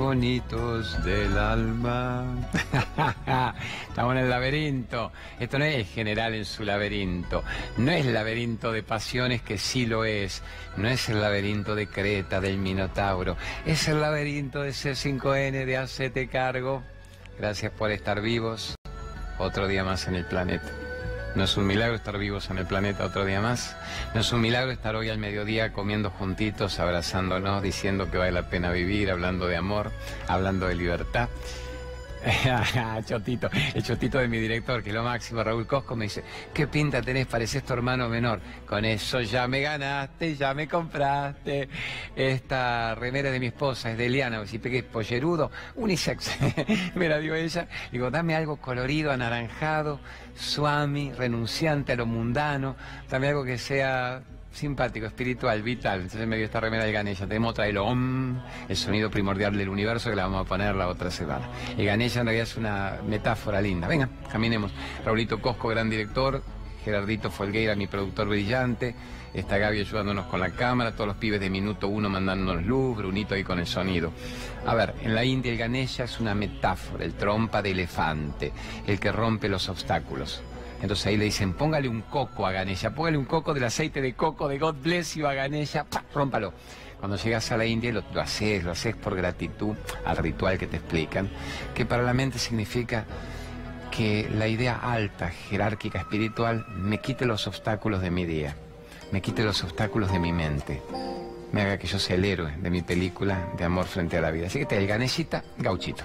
bonitos del alma. Estamos en el laberinto. Esto no es general en su laberinto. No es laberinto de pasiones que sí lo es. No es el laberinto de Creta, del Minotauro. Es el laberinto de C5N, de Hacete Cargo. Gracias por estar vivos. Otro día más en el planeta. No es un milagro estar vivos en el planeta otro día más. No es un milagro estar hoy al mediodía comiendo juntitos, abrazándonos, diciendo que vale la pena vivir, hablando de amor, hablando de libertad. Chotito, el chotito de mi director, que es lo máximo, Raúl Cosco, me dice, ¿qué pinta tenés? Pareces tu hermano menor. Con eso ya me ganaste, ya me compraste. Esta remera de mi esposa es de Eliana, si pegué pollerudo, unisex. me la dio ella. Digo, dame algo colorido, anaranjado, suami, renunciante a lo mundano, dame algo que sea simpático, espiritual, vital. Entonces me dio esta remera de Ganesha. Tenemos otra de lo OM, el sonido primordial del universo que la vamos a poner la otra semana. Y Ganesha en realidad es una metáfora linda. Venga, caminemos. Raulito Cosco, gran director. Gerardito Folgueira, mi productor brillante. Está Gaby ayudándonos con la cámara, todos los pibes de minuto uno mandándonos luz, Brunito ahí con el sonido. A ver, en la India el Ganesha es una metáfora, el trompa de elefante, el que rompe los obstáculos. Entonces ahí le dicen, póngale un coco a Ganesha, póngale un coco del aceite de coco de God Bless you a Ganesha, ¡pah! rómpalo. Cuando llegas a la India lo, lo haces, lo haces por gratitud al ritual que te explican, que para la mente significa que la idea alta, jerárquica, espiritual, me quite los obstáculos de mi día, me quite los obstáculos de mi mente, me haga que yo sea el héroe de mi película de amor frente a la vida. Así que te el ganechita, gauchito.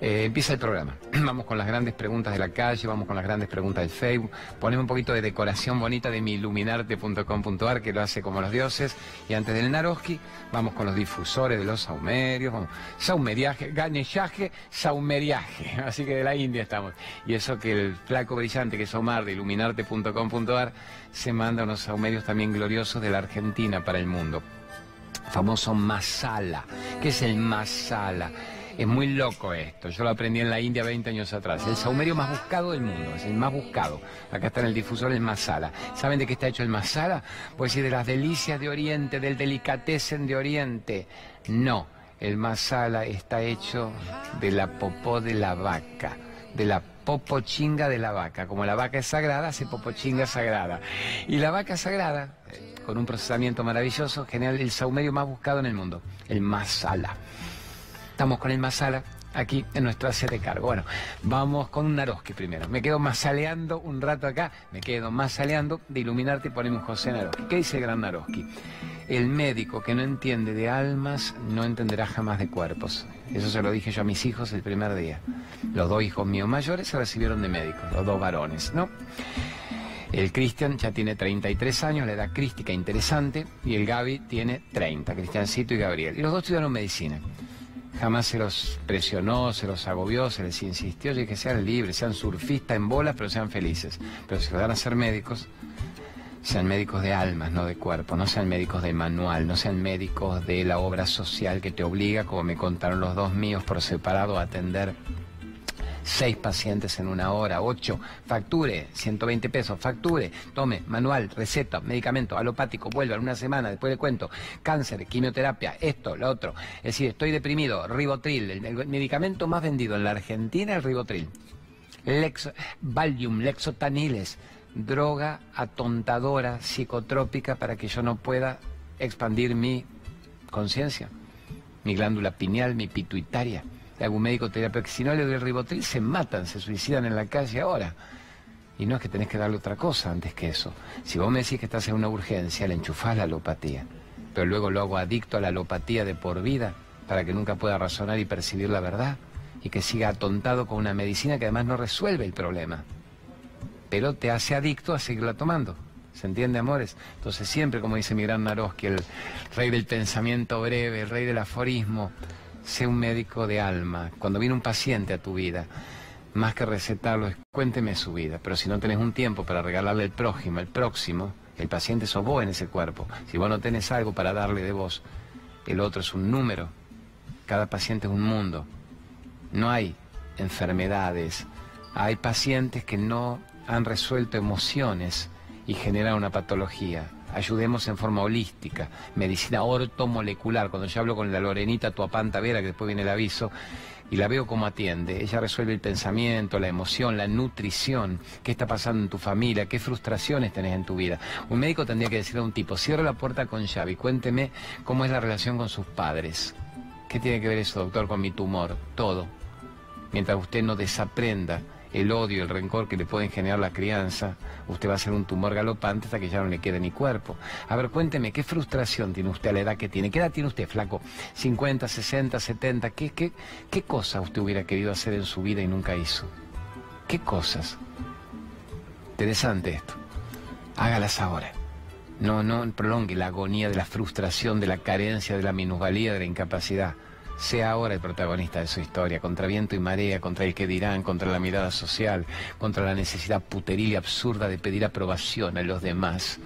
Eh, empieza el programa. Vamos con las grandes preguntas de la calle, vamos con las grandes preguntas del Facebook. Ponemos un poquito de decoración bonita de miiluminarte.com.ar que lo hace como los dioses. Y antes del Naroski, vamos con los difusores de los saumerios. Vamos. Saumeriaje, ganellaje, saumeriaje. Así que de la India estamos. Y eso que el flaco brillante que es Omar de iluminarte.com.ar se manda unos saumerios también gloriosos de la Argentina para el mundo. Famoso masala. ¿Qué es el masala? Es muy loco esto. Yo lo aprendí en la India 20 años atrás. El saumerio más buscado del mundo, es el más buscado. Acá está en el difusor el masala. ¿Saben de qué está hecho el masala? Pues sí, de las delicias de Oriente, del delicatessen de Oriente. No, el masala está hecho de la popó de la vaca, de la popo chinga de la vaca. Como la vaca es sagrada, hace popo chinga sagrada. Y la vaca sagrada, eh, con un procesamiento maravilloso, genera el saumerio más buscado en el mundo, el masala. Estamos con el masala aquí en nuestro set de cargo. Bueno, vamos con un Naroski primero. Me quedo masaleando un rato acá, me quedo masaleando de iluminarte y ponemos José Naroski. ¿Qué dice el gran Naroski? El médico que no entiende de almas no entenderá jamás de cuerpos. Eso se lo dije yo a mis hijos el primer día. Los dos hijos míos mayores se recibieron de médicos, los dos varones, ¿no? El Cristian ya tiene 33 años, la edad crística interesante, y el Gaby tiene 30, Cristiancito y Gabriel. Y los dos estudiaron medicina. Jamás se los presionó, se los agobió, se les insistió de que sean libres, sean surfistas en bolas, pero sean felices. Pero si van a ser médicos, sean médicos de almas, no de cuerpo, no sean médicos de manual, no sean médicos de la obra social que te obliga, como me contaron los dos míos por separado, a atender seis pacientes en una hora, ocho, facture, 120 pesos, facture, tome, manual, receta, medicamento, alopático, vuelva en una semana, después le cuento, cáncer, quimioterapia, esto, lo otro. Es decir, estoy deprimido, ribotril, el, medicamento más vendido en la Argentina el ribotril. Valium, Lexotaniles, droga atontadora, psicotrópica para que yo no pueda expandir mi conciencia, mi glándula pineal, mi pituitaria algún médico te dirá, pero que si no le doy el ribotril se matan, se suicidan en la calle ahora. Y no es que tenés que darle otra cosa antes que eso. Si vos me decís que estás en una urgencia, le enchufás la alopatía. Pero luego lo hago adicto a la alopatía de por vida para que nunca pueda razonar y percibir la verdad y que siga atontado con una medicina que además no resuelve el problema. Pero te hace adicto a seguirla tomando. ¿Se entiende, amores? Entonces siempre, como dice mi gran Naroski, el rey del pensamiento breve, el rey del aforismo, sé un médico de alma. Cuando viene un paciente a tu vida, más que recetarlo, es cuénteme su vida. Pero si no tenés un tiempo para regalarle el prójimo, el próximo, el paciente sos vos en ese cuerpo. Si vos no tenés algo para darle de vos, el otro es un número. Cada paciente es un mundo. No hay enfermedades. Hay pacientes que no han resuelto emociones y generan una patología. Ayudemos en forma holística, medicina ortomolecular. Cuando yo hablo con la Lorenita Tuapanta Vera, que después viene el aviso, y la veo cómo atiende. Ella resuelve el pensamiento, la emoción, la nutrición, qué está pasando en tu familia, qué frustraciones tenés en tu vida. Un médico tendría que decirle a un tipo, cierra la puerta con llave y cuénteme cómo es la relación con sus padres. ¿Qué tiene que ver eso, doctor, con mi tumor? Todo. Mientras usted no desaprenda el odio, el rencor que le pueden generar la crianza, usted va a ser un tumor galopante hasta que ya no le quede ni cuerpo. A ver, cuénteme, ¿qué frustración tiene usted a la edad que tiene? ¿Qué edad tiene usted, flaco? ¿50, 60, 70? ¿Qué, qué, qué cosa usted hubiera querido hacer en su vida y nunca hizo? ¿Qué cosas? Interesante esto. Hágalas ahora. No, no prolongue la agonía de la frustración, de la carencia, de la minusvalía, de la incapacidad sea ahora el protagonista de su historia, contra viento y marea, contra el que dirán, contra la mirada social, contra la necesidad puteril y absurda de pedir aprobación a los demás.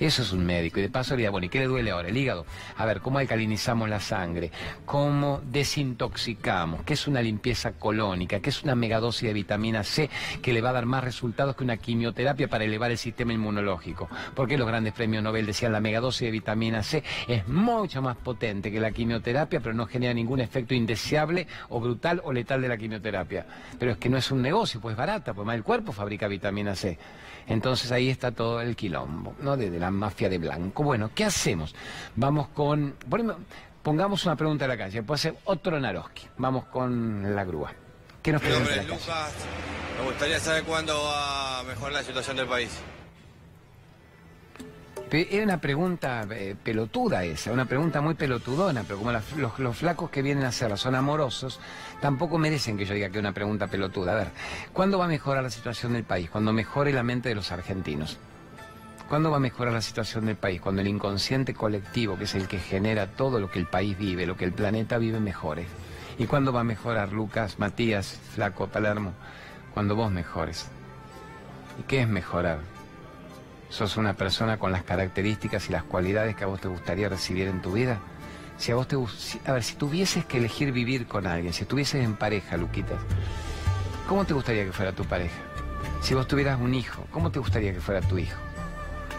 Eso es un médico. Y de paso le bueno, ¿y qué le duele ahora? El hígado. A ver, ¿cómo alcalinizamos la sangre? ¿Cómo desintoxicamos? ¿Qué es una limpieza colónica? ¿Qué es una megadosis de vitamina C que le va a dar más resultados que una quimioterapia para elevar el sistema inmunológico? Porque los grandes premios Nobel decían la megadosis de vitamina C es mucho más potente que la quimioterapia, pero no genera ningún efecto indeseable o brutal o letal de la quimioterapia. Pero es que no es un negocio, pues barata, pues más el cuerpo fabrica vitamina C. Entonces ahí está todo el quilombo, ¿no? De, la mafia de blanco. Bueno, ¿qué hacemos? Vamos con... Pongamos una pregunta a la calle, puede ser otro Naroski. Vamos con la grúa. ¿Qué nos pregunta Lucas, me gustaría saber cuándo va a mejorar la situación del país. Es una pregunta eh, pelotuda esa, una pregunta muy pelotudona, pero como los, flacos que vienen a hacerla son amorosos, tampoco merecen que yo diga que es una pregunta pelotuda. A ver, ¿cuándo va a mejorar la situación del país? Cuando mejore la mente de los argentinos. ¿Cuándo va a mejorar la situación del país? Cuando el inconsciente colectivo, que es el que genera todo lo que el país vive, lo que el planeta vive, mejore. ¿Y cuándo va a mejorar, Lucas, Matías, Flaco, Palermo? Cuando vos mejores. ¿Y qué es mejorar? Sos una persona con las características y las cualidades que a vos te gustaría recibir en tu vida? Si a vos te a ver, si tuvieses que elegir vivir con alguien, si estuvieses en pareja, Luquitas, ¿cómo te gustaría que fuera tu pareja? Si vos tuvieras un hijo, ¿cómo te gustaría que fuera tu hijo?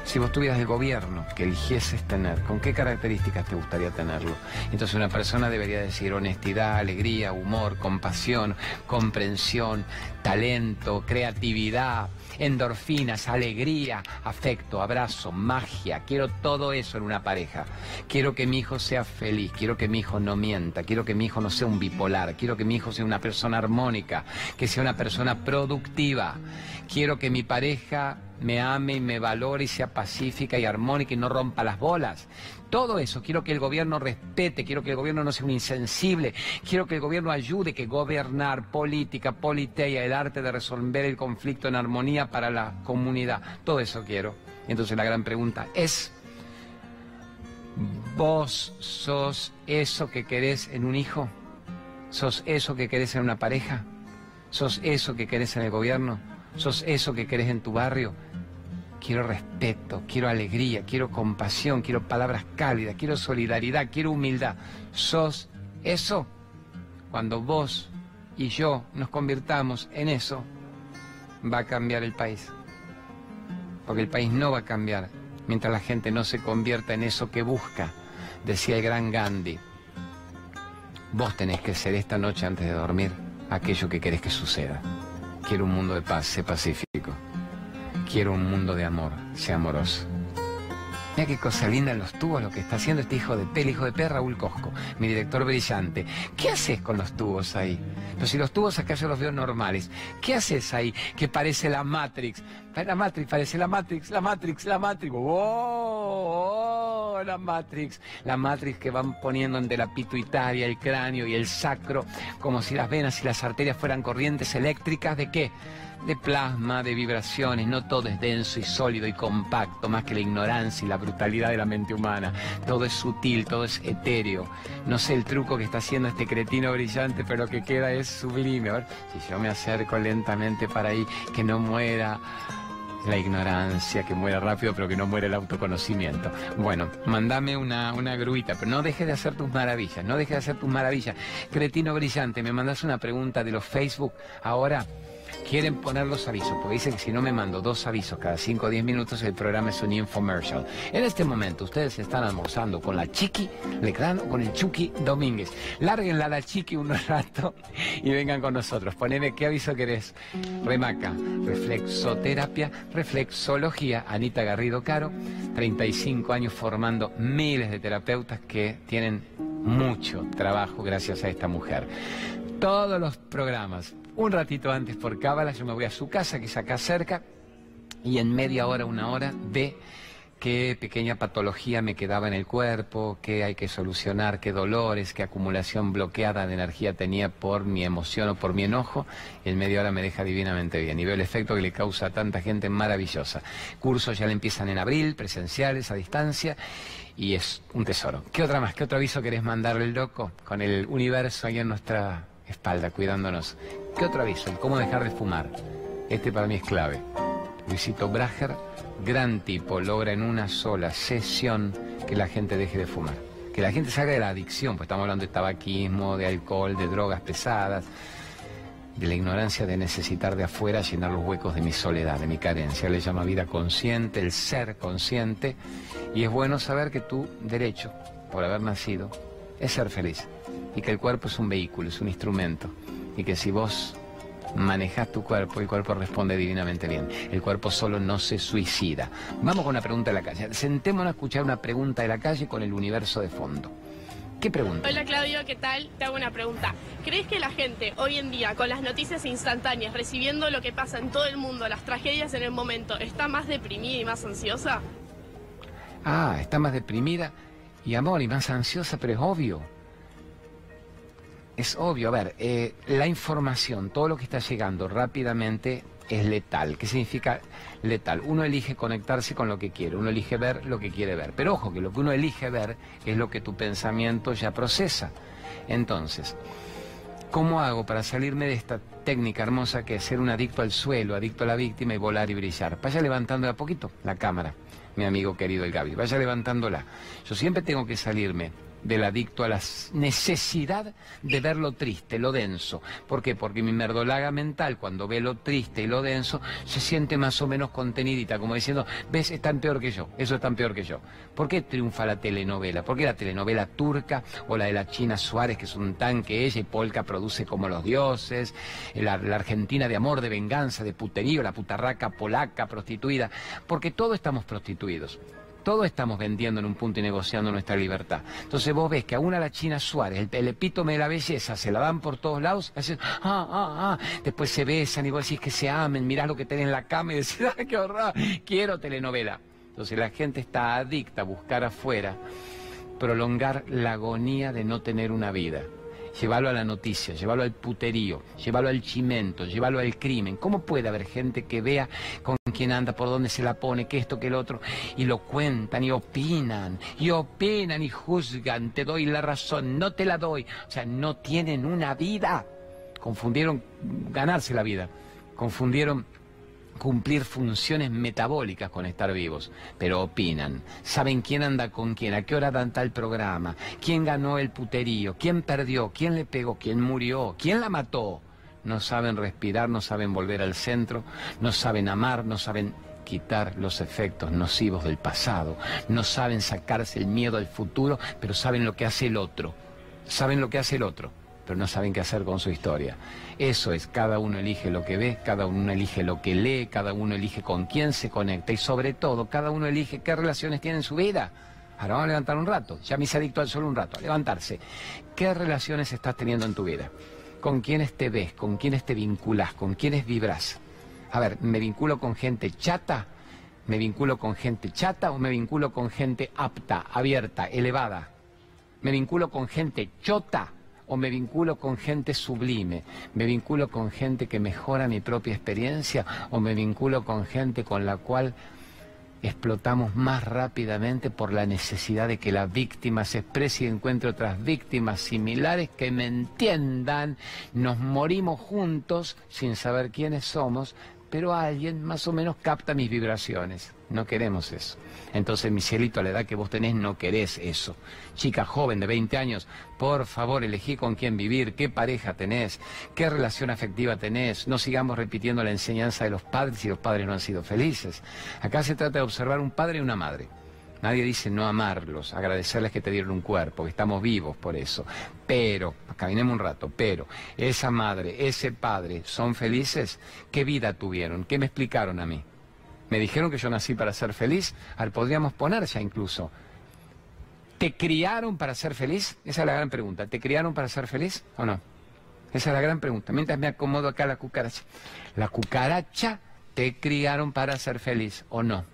Si vos tuvieras el gobierno que eligieses tener, ¿con qué características te gustaría tenerlo? Entonces una persona debería decir honestidad, alegría, humor, compasión, comprensión, talento, creatividad, endorfinas, alegría, afecto, abrazo, magia. Quiero todo eso en una pareja. Quiero que mi hijo sea feliz, quiero que mi hijo no mienta, quiero que mi hijo no sea un bipolar, quiero que mi hijo sea una persona armónica, que sea una persona productiva. Quiero que mi pareja me ame y me valore y sea pacífica y armónica y no rompa las bolas. Todo eso, quiero que el gobierno respete, quiero que el gobierno no sea un insensible, quiero que el gobierno ayude, que gobernar, política, politeia, el arte de resolver el conflicto en armonía para la comunidad. Todo eso quiero. Entonces la gran pregunta es, ¿vos sos eso que querés en un hijo? ¿Sos eso que querés en una pareja? ¿Sos eso que querés en el gobierno? ¿Sos eso que querés en tu barrio? quiero respeto, quiero alegría, quiero compasión, quiero palabras cálidas, quiero solidaridad, quiero humildad. ¿Sos eso? Cuando vos y yo nos convirtamos en eso, va a cambiar el país. Porque el país no va a cambiar mientras la gente no se convierta en eso que busca, decía el gran Gandhi. Vos tenés que ser esta noche antes de dormir aquello que querés que suceda. Quiero un mundo de paz, sé pacífico. Quiero un mundo de amor, sea amoroso. Mira qué cosa linda en los tubos lo que está haciendo este hijo de pel, hijo de perra, Raúl Cosco, mi director brillante. ¿Qué haces con los tubos ahí? Pero si los tubos acá yo los veo normales. ¿Qué haces ahí? Que parece la Matrix. La Matrix, parece la Matrix, la Matrix, la Matrix. ¡Oh! La Matrix. La Matrix que van poniendo entre la pituitaria, el cráneo y el sacro, como si las venas y las arterias fueran corrientes eléctricas de qué? de plasma, de vibraciones, no todo es denso y sólido y compacto, más que la ignorancia y la brutalidad de la mente humana. Todo es sutil, todo es etéreo. No sé el truco que está haciendo este cretino brillante, pero lo que queda es sublime. A ver, si yo me acerco lentamente para ahí, que no muera la ignorancia, que muera rápido, pero que no muere el autoconocimiento. Bueno, mandame una, una gruita, pero no dejes de hacer tus maravillas, no dejes de hacer tus maravillas. Cretino brillante, me mandas una pregunta de los Facebook ahora. Quieren poner los avisos, porque dicen que si no me mando dos avisos cada 5 o 10 minutos, el programa es un infomercial. En este momento, ustedes están almorzando con la Chiqui Lecrán o con el Chucky Domínguez. Lárguenla a la Chiqui un rato y vengan con nosotros. Poneme qué aviso querés. Remaca, reflexoterapia, reflexología. Anita Garrido Caro, 35 años formando miles de terapeutas que tienen mucho trabajo gracias a esta mujer. Todos los programas, un ratito antes por Cábala, yo me voy a su casa, que es acá cerca, y en media hora, una hora, ve qué pequeña patología me quedaba en el cuerpo, qué hay que solucionar, qué dolores, qué acumulación bloqueada de energía tenía por mi emoción o por mi enojo, y en media hora me deja divinamente bien. Y veo el efecto que le causa a tanta gente maravillosa. Cursos ya le empiezan en abril, presenciales, a distancia, y es un tesoro. ¿Qué otra más? ¿Qué otro aviso querés mandarle el loco? Con el universo ahí en nuestra espalda, cuidándonos. ¿Qué otro aviso? cómo dejar de fumar. Este para mí es clave. Luisito Brager, gran tipo, logra en una sola sesión que la gente deje de fumar. Que la gente salga de la adicción, pues estamos hablando de tabaquismo, de alcohol, de drogas pesadas, de la ignorancia de necesitar de afuera llenar los huecos de mi soledad, de mi carencia. Le llama vida consciente, el ser consciente, y es bueno saber que tu derecho, por haber nacido, es ser feliz, y que el cuerpo es un vehículo, es un instrumento, y que si vos manejas tu cuerpo, el cuerpo responde divinamente bien. El cuerpo solo no se suicida. Vamos con una pregunta de la calle. Sentémonos a escuchar una pregunta de la calle con el universo de fondo. ¿Qué pregunta? Hola Claudio, ¿qué tal? Te hago una pregunta. ¿Crees que la gente hoy en día, con las noticias instantáneas, recibiendo lo que pasa en todo el mundo, las tragedias en el momento, está más deprimida y más ansiosa? Ah, está más deprimida y amor y más ansiosa, pero es obvio. Es obvio, a ver, eh, la información, todo lo que está llegando rápidamente es letal. ¿Qué significa letal? Uno elige conectarse con lo que quiere, uno elige ver lo que quiere ver. Pero ojo, que lo que uno elige ver es lo que tu pensamiento ya procesa. Entonces, ¿cómo hago para salirme de esta técnica hermosa que es ser un adicto al suelo, adicto a la víctima y volar y brillar? Vaya levantando de a poquito la cámara, mi amigo querido el Gaby, vaya levantándola. Yo siempre tengo que salirme del adicto a la necesidad de ver lo triste, lo denso. ¿Por qué? Porque mi merdolaga mental, cuando ve lo triste y lo denso, se siente más o menos contenidita, como diciendo, ves, es tan peor que yo, eso es tan peor que yo. ¿Por qué triunfa la telenovela? ¿Por qué la telenovela turca o la de la China Suárez, que es un tanque ella y Polka produce como los dioses, la, la Argentina de amor, de venganza, de puterío, la putarraca polaca prostituida? Porque todos estamos prostituidos. Todos estamos vendiendo en un punto y negociando nuestra libertad. Entonces vos ves que a la China Suárez, el, epítome de la belleza, se la dan por todos lados, hacen, ah, ah, ah, después se besan y vos decís que se amen, mirás lo que tenés en la cama y decís, ah, qué horror, quiero telenovela. Entonces la gente está adicta a buscar afuera, prolongar la agonía de no tener una vida llévalo a la noticia, llévalo al puterío, llévalo al chimento, llévalo al crimen. ¿Cómo puede haber gente que vea con quién anda, por dónde se la pone, que esto, que el otro, y lo cuentan y opinan, y opinan y juzgan, te doy la razón, no te la doy? O sea, no tienen una vida. Confundieron ganarse la vida, confundieron cumplir funciones metabólicas con estar vivos, pero opinan, saben quién anda con quién, a qué hora dan tal programa, quién ganó el puterío, quién perdió, quién le pegó, quién murió, quién la mató. No saben respirar, no saben volver al centro, no saben amar, no saben quitar los efectos nocivos del pasado, no saben sacarse el miedo al futuro, pero saben lo que hace el otro, saben lo que hace el otro pero no saben qué hacer con su historia. Eso es, cada uno elige lo que ve, cada uno elige lo que lee, cada uno elige con quién se conecta y sobre todo, cada uno elige qué relaciones tiene en su vida. Ahora vamos a levantar un rato, ya me hice adicto al solo un rato, a levantarse. ¿Qué relaciones estás teniendo en tu vida? ¿Con quiénes te ves? ¿Con quiénes te vinculas? ¿Con quiénes vibras? A ver, ¿me vinculo con gente chata? ¿Me vinculo con gente chata o me vinculo con gente apta, abierta, elevada? ¿Me vinculo con gente chota? O me vinculo con gente sublime, me vinculo con gente que mejora mi propia experiencia o me vinculo con gente con la cual explotamos más rápidamente por la necesidad de que la víctima se exprese y encuentre otras víctimas similares que me entiendan, nos morimos juntos sin saber quiénes somos, pero alguien más o menos capta mis vibraciones. No queremos eso. Entonces, mi cielito, a la edad que vos tenés, no querés eso. Chica joven de 20 años, por favor, elegí con quién vivir, qué pareja tenés, qué relación afectiva tenés. No sigamos repitiendo la enseñanza de los padres si los padres no han sido felices. Acá se trata de observar un padre y una madre. Nadie dice no amarlos, agradecerles que te dieron un cuerpo, que estamos vivos por eso. Pero, caminemos un rato, pero esa madre, ese padre, ¿son felices? ¿Qué vida tuvieron? ¿Qué me explicaron a mí? Me dijeron que yo nací para ser feliz, al podríamos poner ya incluso. ¿Te criaron para ser feliz? Esa es la gran pregunta. ¿Te criaron para ser feliz o no? Esa es la gran pregunta. Mientras me acomodo acá la cucaracha. La cucaracha te criaron para ser feliz o no.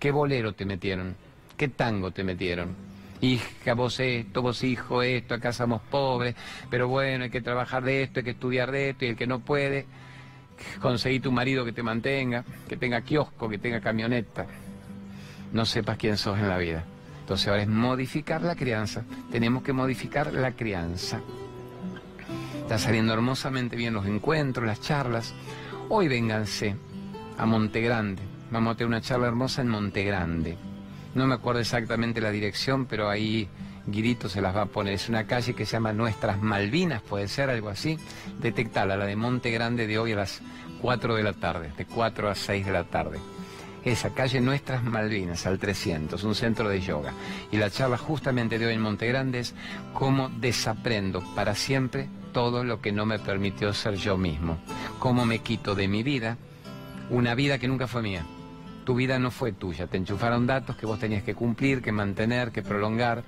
¿Qué bolero te metieron? ¿Qué tango te metieron? Hija, vos esto, vos hijo esto, acá somos pobres, pero bueno, hay que trabajar de esto, hay que estudiar de esto, y el que no puede, conseguí tu marido que te mantenga, que tenga kiosco, que tenga camioneta. No sepas quién sos en la vida. Entonces ahora es modificar la crianza. Tenemos que modificar la crianza. Está saliendo hermosamente bien los encuentros, las charlas. Hoy vénganse a Monte Grande. Vamos a tener una charla hermosa en Monte Grande. No me acuerdo exactamente la dirección, pero ahí Guirito se las va a poner. Es una calle que se llama Nuestras Malvinas, puede ser algo así. Detectala, la de Monte Grande de hoy a las 4 de la tarde, de 4 a 6 de la tarde. Esa calle Nuestras Malvinas, al 300, un centro de yoga. Y la charla justamente de hoy en Monte Grande es cómo desaprendo para siempre todo lo que no me permitió ser yo mismo. Cómo me quito de mi vida una vida que nunca fue mía tu vida no fue tuya, te enchufaron datos que vos tenías que cumplir, que mantener, que prolongar,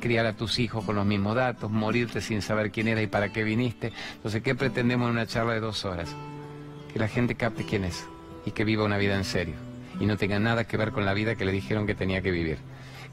criar a tus hijos con los mismos datos, morirte sin saber quién era y para qué viniste. Entonces, ¿qué pretendemos en una charla de dos horas? Que la gente capte quién es y que viva una vida en serio y no tenga nada que ver con la vida que le dijeron que tenía que vivir.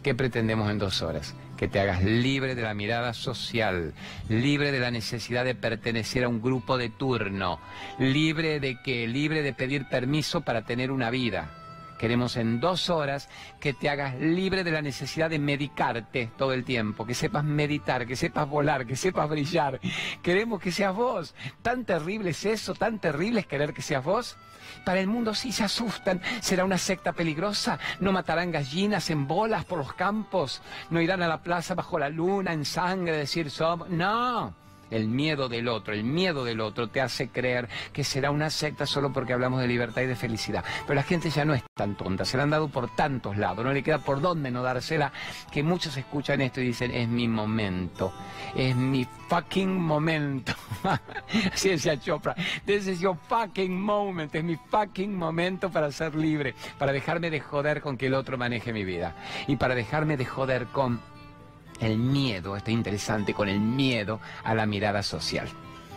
¿Qué pretendemos en dos horas? Que te hagas libre de la mirada social, libre de la necesidad de pertenecer a un grupo de turno, libre de que, libre de pedir permiso para tener una vida, Queremos en dos horas que te hagas libre de la necesidad de medicarte todo el tiempo, que sepas meditar, que sepas volar, que sepas brillar. Queremos que seas vos. Tan terrible es eso, tan terrible es querer que seas vos. Para el mundo sí se asustan. Será una secta peligrosa. No matarán gallinas en bolas por los campos. No irán a la plaza bajo la luna en sangre decir somos. No el miedo del otro, el miedo del otro te hace creer que será una secta solo porque hablamos de libertad y de felicidad. Pero la gente ya no es tan tonta, se la han dado por tantos lados, no le queda por dónde no dársela, que muchos escuchan esto y dicen, es mi momento, es mi fucking momento. Así decía Chopra, this is your fucking moment, es mi fucking momento para ser libre, para dejarme de joder con que el otro maneje mi vida y para dejarme de joder con el miedo, está interesante, con el miedo a la mirada social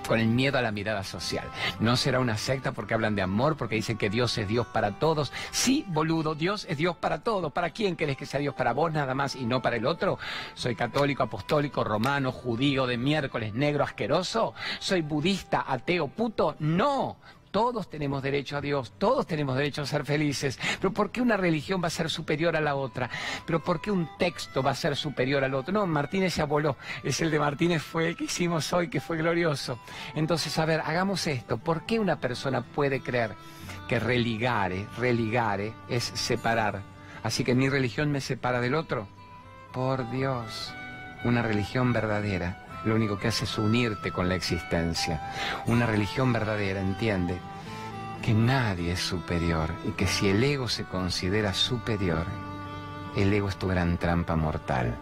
con el miedo a la mirada social. No será una secta porque hablan de amor, porque dicen que Dios es Dios para todos. Sí, boludo, Dios es Dios para todos. ¿Para quién querés que sea Dios? ¿Para vos nada más y no para el otro? ¿Soy católico, apostólico, romano, judío, de miércoles, negro, asqueroso? ¿Soy budista, ateo, puto? No. Todos tenemos derecho a Dios, todos tenemos derecho a ser felices. Pero ¿por qué una religión va a ser superior a la otra? ¿Pero por qué un texto va a ser superior al otro? No, Martínez se aboló. Es el de Martínez fue el que hicimos hoy, que fue glorioso. Entonces, a ver, hagamos esto. ¿Por qué una persona puede creer que religare, religare es separar? Así que mi religión me separa del otro. Por Dios, una religión verdadera lo único que hace es unirte con la existencia. Una religión verdadera entiende que nadie es superior y que si el ego se considera superior, el ego es tu gran trampa mortal.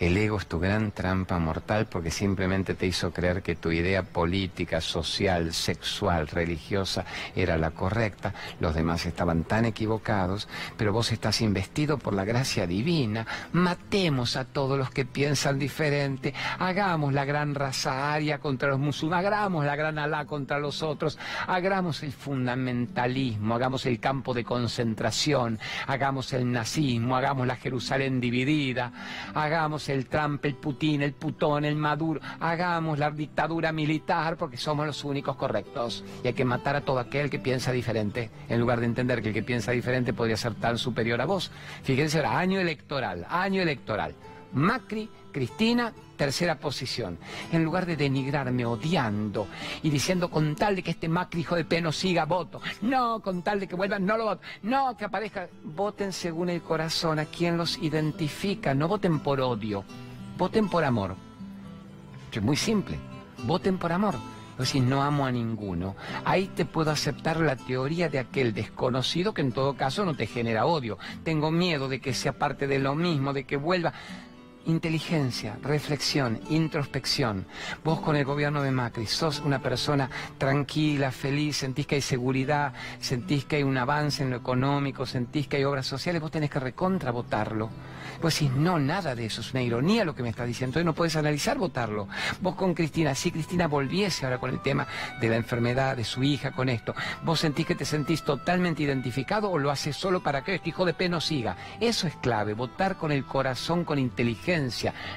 El ego es tu gran trampa mortal porque simplemente te hizo creer que tu idea política, social, sexual, religiosa era la correcta, los demás estaban tan equivocados, pero vos estás investido por la gracia divina, matemos a todos los que piensan diferente, hagamos la gran raza aria contra los musulmanes, hagamos la gran Alá contra los otros, hagamos el fundamentalismo, hagamos el campo de concentración, hagamos el nazismo, hagamos la Jerusalén dividida, hagamos el Trump, el Putin, el Putón, el Maduro. Hagamos la dictadura militar porque somos los únicos correctos. Y hay que matar a todo aquel que piensa diferente, en lugar de entender que el que piensa diferente podría ser tan superior a vos. Fíjense, era año electoral, año electoral. Macri, Cristina, tercera posición. En lugar de denigrarme odiando y diciendo con tal de que este Macri hijo de peno siga, voto. No, con tal de que vuelvan, no lo voto. No, que aparezca. Voten según el corazón, a quien los identifica. No voten por odio, voten por amor. Es muy simple. Voten por amor. Si no amo a ninguno. Ahí te puedo aceptar la teoría de aquel desconocido que en todo caso no te genera odio. Tengo miedo de que sea parte de lo mismo, de que vuelva inteligencia, reflexión, introspección. Vos con el gobierno de Macri sos una persona tranquila, feliz, sentís que hay seguridad, sentís que hay un avance en lo económico, sentís que hay obras sociales, vos tenés que recontra votarlo. Pues si no, nada de eso, es una ironía lo que me está diciendo, entonces no puedes analizar votarlo. Vos con Cristina, si Cristina volviese ahora con el tema de la enfermedad de su hija, con esto, vos sentís que te sentís totalmente identificado o lo haces solo para que este hijo de P no siga. Eso es clave, votar con el corazón, con inteligencia,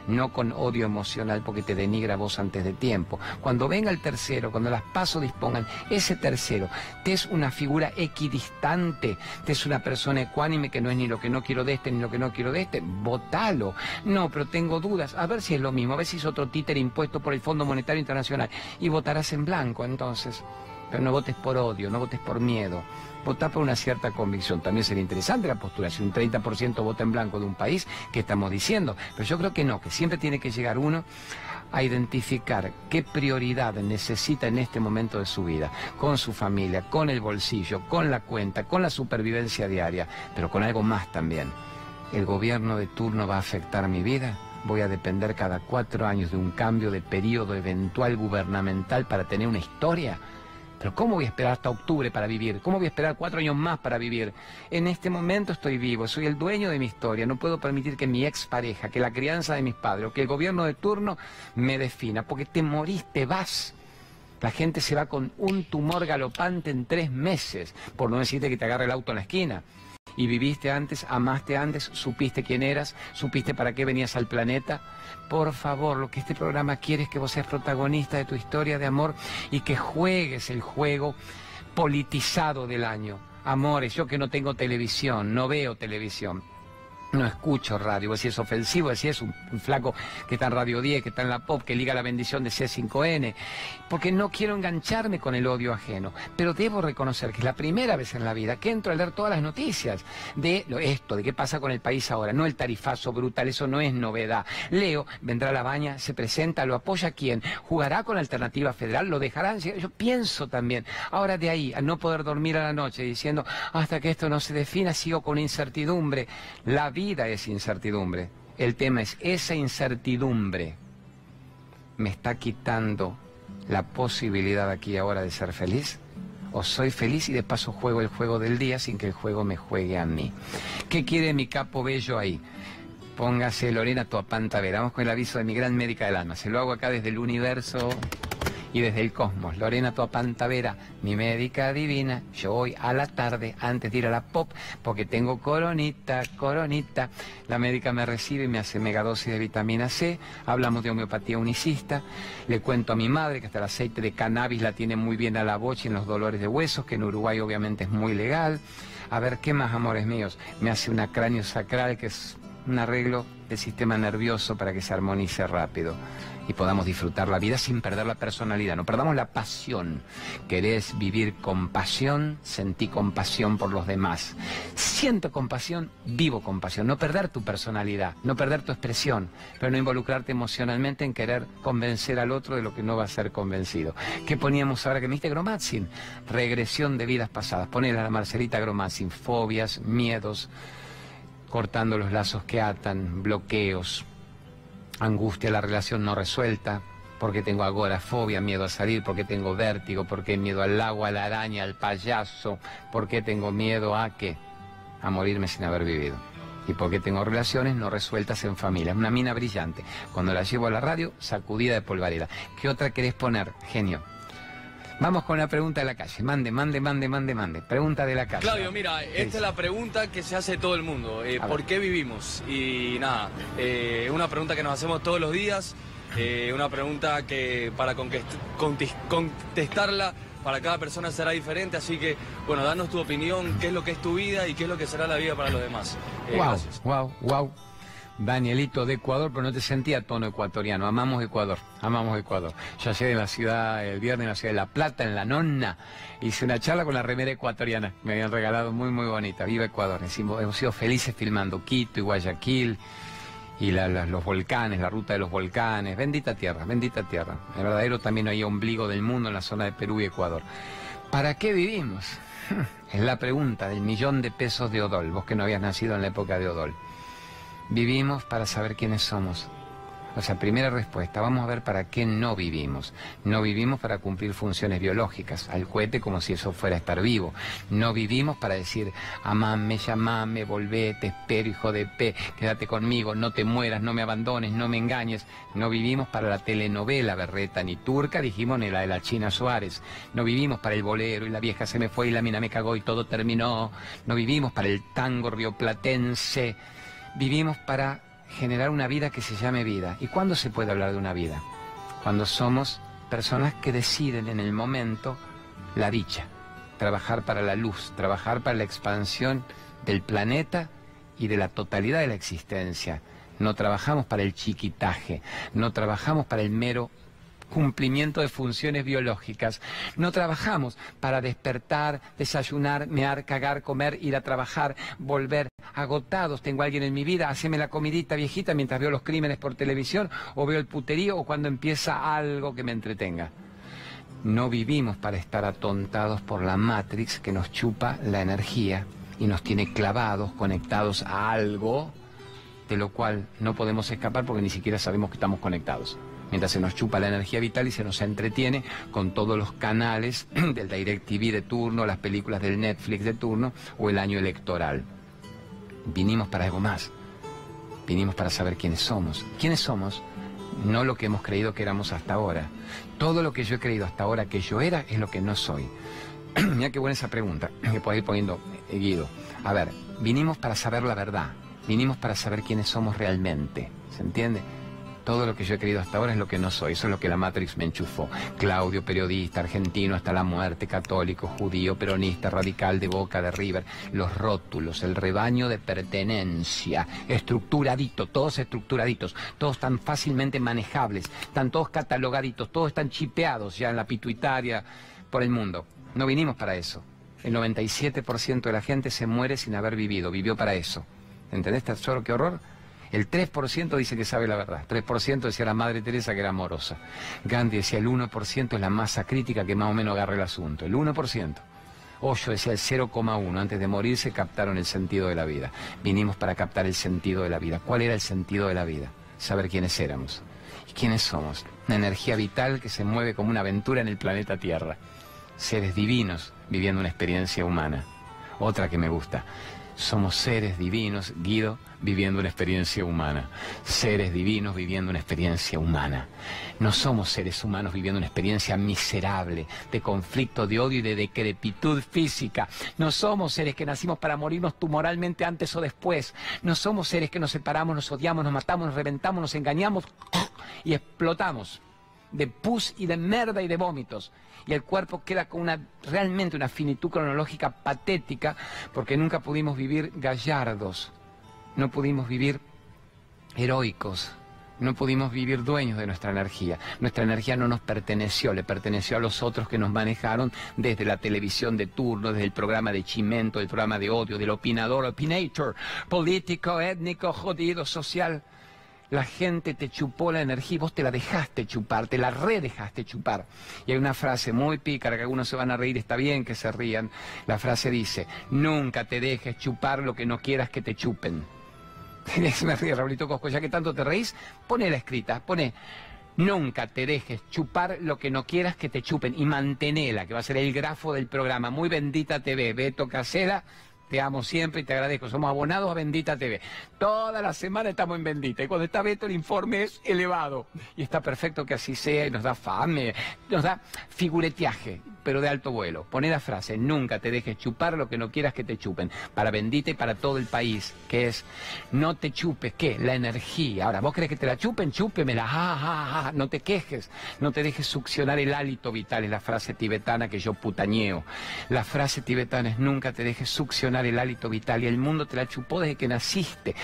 no con odio emocional porque te denigra vos antes de tiempo. Cuando venga el tercero, cuando las pasos dispongan, ese tercero te es una figura equidistante, te es una persona ecuánime que no es ni lo que no quiero de este ni lo que no quiero de este, votalo. No, pero tengo dudas. A ver si es lo mismo, a ver si es otro títer impuesto por el Fondo Monetario Internacional. Y votarás en blanco entonces. Pero no votes por odio, no votes por miedo. Votá por una cierta convicción. También sería interesante la postura. Si un 30% vota en blanco de un país, ¿qué estamos diciendo? Pero yo creo que no, que siempre tiene que llegar uno a identificar qué prioridad necesita en este momento de su vida, con su familia, con el bolsillo, con la cuenta, con la supervivencia diaria, pero con algo más también el gobierno de turno va a afectar mi vida? ¿Voy a depender cada cuatro años de un cambio de periodo eventual gubernamental para tener una historia? Pero ¿cómo voy a esperar hasta octubre para vivir? ¿Cómo voy a esperar cuatro años más para vivir? En este momento estoy vivo, soy el dueño de mi historia. No puedo permitir que mi expareja, que la crianza de mis padres o que el gobierno de turno me defina, porque te moriste, vas. La gente se va con un tumor galopante en tres meses, por no decirte que te agarre el auto en la esquina y viviste antes, amaste antes, supiste quién eras, supiste para qué venías al planeta. Por favor, lo que este programa quiere es que vos seas protagonista de tu historia de amor y que juegues el juego politizado del año. Amores, yo que no tengo televisión, no veo televisión, no escucho radio, si es ofensivo, si es un, flaco que está en Radio 10, que está en la pop, que liga la bendición de C5N, porque no quiero engancharme con el odio ajeno, pero debo reconocer que es la primera vez en la vida que entro a leer todas las noticias de esto, de qué pasa con el país ahora, no el tarifazo brutal, eso no es novedad. Leo, vendrá la baña, se presenta, lo apoya quién, jugará con alternativa federal, lo dejarán, yo pienso también, ahora de ahí, a no poder dormir a la noche diciendo, hasta que esto no se defina, sigo con incertidumbre, la vida es incertidumbre. El tema es, esa incertidumbre me está quitando la posibilidad aquí ahora de ser feliz. O soy feliz y de paso juego el juego del día sin que el juego me juegue a mí. ¿Qué quiere mi capo bello ahí? Póngase Lorena Tuapanta Vera. Vamos con el aviso de mi gran médica del alma. Se lo hago acá desde el universo y desde el cosmos. Lorena Tuapantavera, mi médica divina, yo voy a la tarde antes de ir a la pop porque tengo coronita, coronita. La médica me recibe y me hace megadosis de vitamina C. Hablamos de homeopatía unicista. Le cuento a mi madre que hasta el aceite de cannabis la tiene muy bien a la bocha en los dolores de huesos, que en Uruguay obviamente es muy legal. A ver, ¿qué más, amores míos? Me hace una cráneo sacral que es un arreglo del sistema nervioso para que se armonice rápido y podamos disfrutar la vida sin perder la personalidad. No perdamos la pasión. Querés vivir con pasión, sentí compasión por los demás. Siento compasión, vivo compasión. No perder tu personalidad, no perder tu expresión, pero no involucrarte emocionalmente en querer convencer al otro de lo que no va a ser convencido. ¿Qué poníamos ahora que me diste Gromatzin? Regresión de vidas pasadas. Poner a la Marcelita Gromatzin, fobias, miedos, cortando los lazos que atan, bloqueos, angustia, la relación no resuelta, porque tengo agorafobia, miedo a salir, porque tengo vértigo, porque miedo al agua, a la araña, al payaso, porque tengo miedo a qué? A morirme sin haber vivido. Y porque tengo relaciones no resueltas en familia. Una mina brillante. Cuando la llevo a la radio, sacudida de polvareda. ¿Qué otra querés poner, genio? Vamos con la pregunta de la calle. Mande, mande, mande, mande, mande. Pregunta de la calle. Claudio, mira, esta es la pregunta que se hace todo el mundo. Eh, ¿Por qué vivimos? Y nada, eh, una pregunta que nos hacemos todos los días. Eh, una pregunta que para contestarla para cada persona será diferente, así que, bueno, danos tu opinión, qué es lo que es tu vida y qué es lo que será la vida para los demás. wow, wow, wow. Danielito de Ecuador, pero no te sentía tono ecuatoriano. Amamos Ecuador, amamos Ecuador. Yo ayer en la ciudad, el viernes en la ciudad de La Plata, en La Nonna, hice una charla con la remera ecuatoriana. Me habían regalado muy, muy bonita. Viva Ecuador. hemos sido felices filmando Quito y Guayaquil y los volcanes, la ruta de los volcanes. Bendita tierra, bendita tierra. El verdadero también hay ombligo del mundo en la zona de Perú y Ecuador. ¿Para qué vivimos? Es la pregunta del millón de pesos de Odol, vos que no habías nacido en la época de Odol. Vivimos para saber quiénes somos. O sea, primera respuesta, vamos a ver para qué no vivimos. No vivimos para cumplir funciones biológicas, al cohete como si eso fuera estar vivo. No vivimos para decir, amame, llamame, volvé, te espero, hijo de P, quédate conmigo, no te mueras, no me abandones, no me engañes. No vivimos para la telenovela berreta ni turca, dijimos ni la de la China Suárez. No vivimos para el bolero y la vieja se me fue y la mina me cagó y todo terminó. No vivimos para el tango rioplatense vivimos para generar una vida que se llame vida. ¿Y cuándo se puede hablar de una vida? Cuando somos personas que deciden en el momento la dicha, trabajar para la luz, trabajar para la expansión del planeta y de la totalidad de la existencia. No trabajamos para el chiquitaje, no trabajamos para el mero cumplimiento de funciones biológicas. No trabajamos para despertar, desayunar, mear, cagar, comer, ir a trabajar, volver agotados. Tengo a alguien en mi vida, haceme la comidita viejita mientras veo los crímenes por televisión o veo el puterío o cuando empieza algo que me entretenga. No vivimos para estar atontados por la Matrix que nos chupa la energía y nos tiene clavados, conectados a algo de lo cual no podemos escapar porque ni siquiera sabemos que estamos conectados mientras se nos chupa la energía vital y se nos entretiene con todos los canales del DirecTV de turno, las películas del Netflix de turno o el año electoral. Vinimos para algo más. Vinimos para saber quiénes somos. ¿Quiénes somos? No lo que hemos creído que éramos hasta ahora. Todo lo que yo he creído hasta ahora que yo era es lo que no soy. Mira qué buena esa pregunta que puedo ir poniendo eh, Guido. A ver, vinimos para saber la verdad. Vinimos para saber quiénes somos realmente. ¿Se entiende? Todo lo que yo he querido hasta ahora es lo que no soy, eso es lo que la Matrix me enchufó. Claudio, periodista, argentino hasta la muerte, católico, judío, peronista, radical de Boca, de River, los rótulos, el rebaño de pertenencia, estructuradito, todos estructuraditos, todos tan fácilmente manejables, están todos catalogaditos, todos están chipeados ya en la pituitaria por el mundo. No vinimos para eso. El 97% de la gente se muere sin haber vivido, vivió para eso. ¿Entendés, solo qué horror? El 3% dice que sabe la verdad. 3% decía la Madre Teresa que era amorosa. Gandhi decía el 1% es la masa crítica que más o menos agarra el asunto. El 1%. Osho decía el 0,1. Antes de morirse captaron el sentido de la vida. Vinimos para captar el sentido de la vida. ¿Cuál era el sentido de la vida? Saber quiénes éramos. ¿Y quiénes somos? Una energía vital que se mueve como una aventura en el planeta Tierra. Seres divinos viviendo una experiencia humana. Otra que me gusta. Somos seres divinos, Guido, viviendo una experiencia humana. Seres divinos viviendo una experiencia humana. No somos seres humanos viviendo una experiencia miserable, de conflicto, de odio y de decrepitud física. No somos seres que nacimos para morirnos tumoralmente antes o después. No somos seres que nos separamos, nos odiamos, nos matamos, nos reventamos, nos engañamos y explotamos de pus y de merda y de vómitos. Y el cuerpo queda con una realmente una finitud cronológica patética porque nunca pudimos vivir gallardos, no pudimos vivir heroicos, no pudimos vivir dueños de nuestra energía. Nuestra energía no nos perteneció, le perteneció a los otros que nos manejaron desde la televisión de turno, desde el programa de Chimento, el programa de odio, del opinador, opinator, político, étnico, jodido, social la gente te chupó la energía y vos te la dejaste chupar, te la redejaste chupar. Y hay una frase muy pícara que algunos se van a reír, está bien que se rían. La frase dice, nunca te dejes chupar lo que no quieras que te chupen. Me ríe Raulito Cosco, ya que tanto te reís, pone la escrita, pone, nunca te dejes chupar lo que no quieras que te chupen y mantenela, que va a ser el grafo del programa. Muy bendita TV, Beto Casera, te amo siempre y te agradezco. Somos abonados a Bendita TV. Toda la semana estamos en Bendita. Y cuando está Beto, el informe es elevado. Y está perfecto que así sea y nos da fame, nos da figureteaje. Pero de alto vuelo. Poné la frase, nunca te dejes chupar lo que no quieras que te chupen, para Bendita y para todo el país, que es, no te chupes, ¿qué? La energía. Ahora, vos crees que te la chupen, chúpemela, ah, ah, ah, no te quejes, no te dejes succionar el hálito vital, es la frase tibetana que yo putañeo. La frase tibetana es, nunca te dejes succionar el hálito vital, y el mundo te la chupó desde que naciste.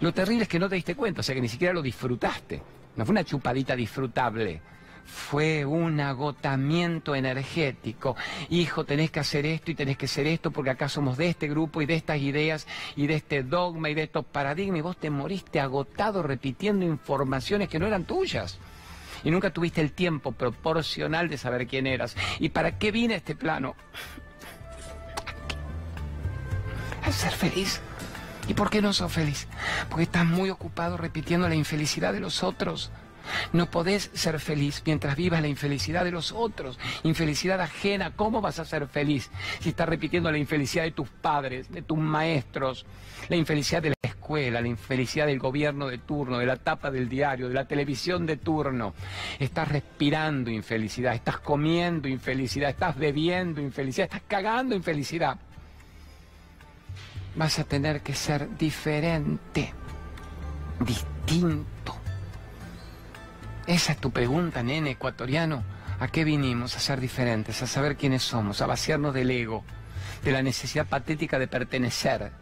Lo terrible es que no te diste cuenta, o sea que ni siquiera lo disfrutaste. No fue una chupadita disfrutable fue un agotamiento energético. Hijo, tenés que hacer esto y tenés que hacer esto porque acá somos de este grupo y de estas ideas y de este dogma y de estos paradigmas y vos te moriste agotado repitiendo informaciones que no eran tuyas. Y nunca tuviste el tiempo proporcional de saber quién eras. ¿Y para qué vine a este plano? A ser feliz. ¿Y por qué no sos feliz? Porque estás muy ocupado repitiendo la infelicidad de los otros. No podés ser feliz mientras vivas la infelicidad de los otros, infelicidad ajena. ¿Cómo vas a ser feliz si estás repitiendo la infelicidad de tus padres, de tus maestros, la infelicidad de la escuela, la infelicidad del gobierno de turno, de la tapa del diario, de la televisión de turno? Estás respirando infelicidad, estás comiendo infelicidad, estás bebiendo infelicidad, estás cagando infelicidad. Vas a tener que ser diferente, distinto esa es tu pregunta, nene ecuatoriano. ¿A qué vinimos? A ser diferentes, a saber quiénes somos, a vaciarnos del ego, de la necesidad patética de pertenecer.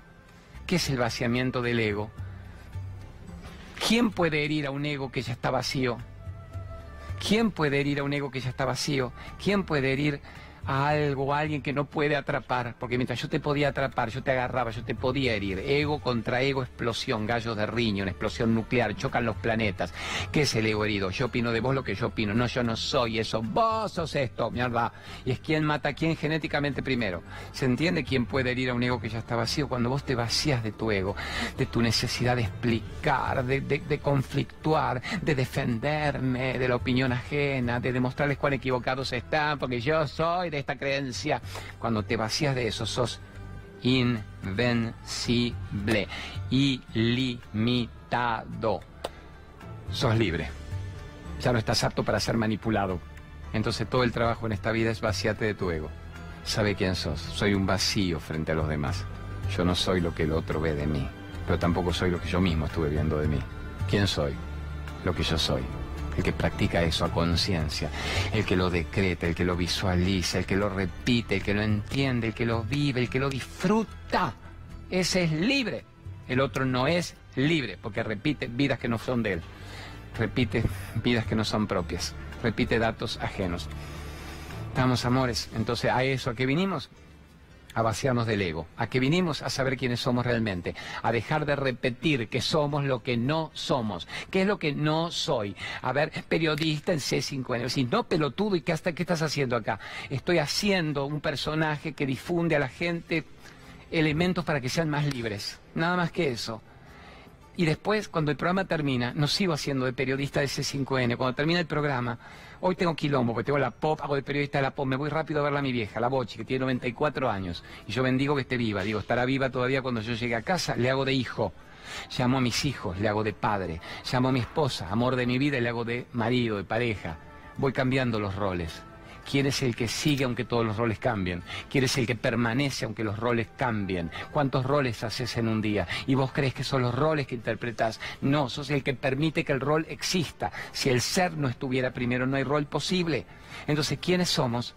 ¿Qué es el vaciamiento del ego? ¿Quién puede herir a un ego que ya está vacío? ¿Quién puede herir a un ego que ya está vacío? ¿Quién puede herir algo, a alguien que no puede atrapar, porque mientras yo te podía atrapar, yo te agarraba, yo te podía herir. Ego contra ego, explosión, gallos de riño, explosión nuclear, chocan los planetas. ¿Qué es el ego herido? Yo opino de vos lo que yo opino. No, yo no soy eso. Vos sos esto, mierda. Y es quien mata a quién genéticamente primero. ¿Se entiende quién puede herir a un ego que ya está vacío? Cuando vos te vacías de tu ego, de tu necesidad de explicar, de, de conflictuar, de defenderme de la opinión ajena, de demostrarles cuán equivocados están, porque yo soy esta creencia, cuando te vacías de eso, sos invencible, ilimitado. Sos libre. Ya no estás apto para ser manipulado. Entonces todo el trabajo en esta vida es vaciarte de tu ego. Sabe quién sos. Soy un vacío frente a los demás. Yo no soy lo que el otro ve de mí, pero tampoco soy lo que yo mismo estuve viendo de mí. ¿Quién soy? Lo que yo soy el que practica eso a conciencia, el que lo decreta, el que lo visualiza, el que lo repite, el que lo entiende, el que lo vive, el que lo disfruta. Ese es libre. El otro no es libre porque repite vidas que no son de él. Repite vidas que no son propias. Repite datos ajenos. Estamos amores. Entonces, ¿a eso a qué vinimos? A vaciarnos del ego, a que vinimos a saber quiénes somos realmente, a dejar de repetir que somos lo que no somos. ¿Qué es lo que no soy? A ver, periodista en C5N, si no pelotudo, ¿y qué, hasta, qué estás haciendo acá? Estoy haciendo un personaje que difunde a la gente elementos para que sean más libres, nada más que eso. Y después, cuando el programa termina, no sigo haciendo de periodista de C5N. Cuando termina el programa, hoy tengo quilombo, porque tengo la pop, hago de periodista de la pop, me voy rápido a verla a mi vieja, la Bochi, que tiene 94 años. Y yo bendigo que esté viva. Digo, estará viva todavía cuando yo llegue a casa, le hago de hijo. Llamo a mis hijos, le hago de padre. Llamo a mi esposa, amor de mi vida, y le hago de marido, de pareja. Voy cambiando los roles. ¿Quién es el que sigue aunque todos los roles cambien? ¿Quién es el que permanece aunque los roles cambien? ¿Cuántos roles haces en un día? ¿Y vos crees que son los roles que interpretás? No, sos el que permite que el rol exista. Si el ser no estuviera primero, no hay rol posible. Entonces, ¿quiénes somos?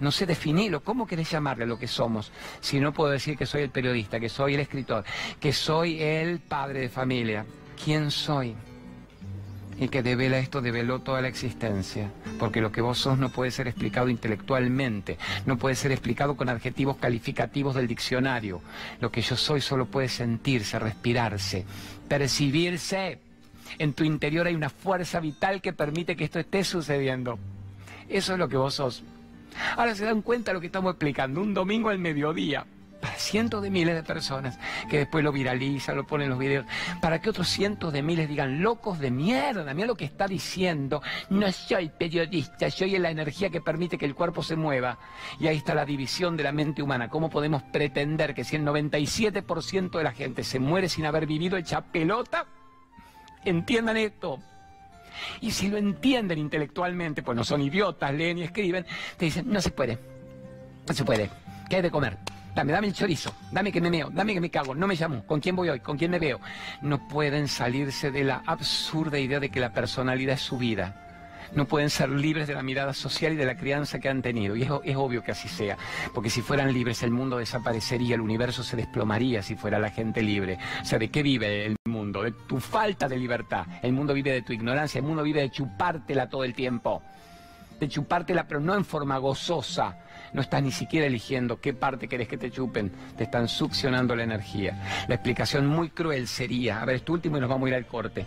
No sé definirlo. ¿Cómo querés llamarle lo que somos? Si no puedo decir que soy el periodista, que soy el escritor, que soy el padre de familia. ¿Quién soy? Y que devela esto develó toda la existencia, porque lo que vos sos no puede ser explicado intelectualmente, no puede ser explicado con adjetivos calificativos del diccionario. Lo que yo soy solo puede sentirse, respirarse, percibirse. En tu interior hay una fuerza vital que permite que esto esté sucediendo. Eso es lo que vos sos. Ahora se dan cuenta de lo que estamos explicando, un domingo al mediodía para cientos de miles de personas que después lo viralizan, lo ponen en los videos, para que otros cientos de miles digan, locos de mierda, mira lo que está diciendo, no soy periodista, soy la energía que permite que el cuerpo se mueva. Y ahí está la división de la mente humana, cómo podemos pretender que si el 97% de la gente se muere sin haber vivido hecha pelota, entiendan esto. Y si lo entienden intelectualmente, pues no son idiotas, leen y escriben, te dicen, no se puede No se puede. ¿Qué hay de comer? Dame, dame el chorizo, dame que me meo, dame que me cago, no me llamo, ¿con quién voy hoy? ¿Con quién me veo? No pueden salirse de la absurda idea de que la personalidad es su vida. No pueden ser libres de la mirada social y de la crianza que han tenido. Y es, obvio que así sea. Porque si fueran libres el mundo desaparecería, el universo se desplomaría si fuera la gente libre. O sea, ¿de qué vive el mundo? De tu falta de libertad. El mundo vive de tu ignorancia, el mundo vive de chupártela todo el tiempo de chupártela, pero no en forma gozosa. No estás ni siquiera eligiendo qué parte querés que te chupen. Te están succionando la energía. La explicación muy cruel sería, a ver, este último y nos vamos a ir al corte.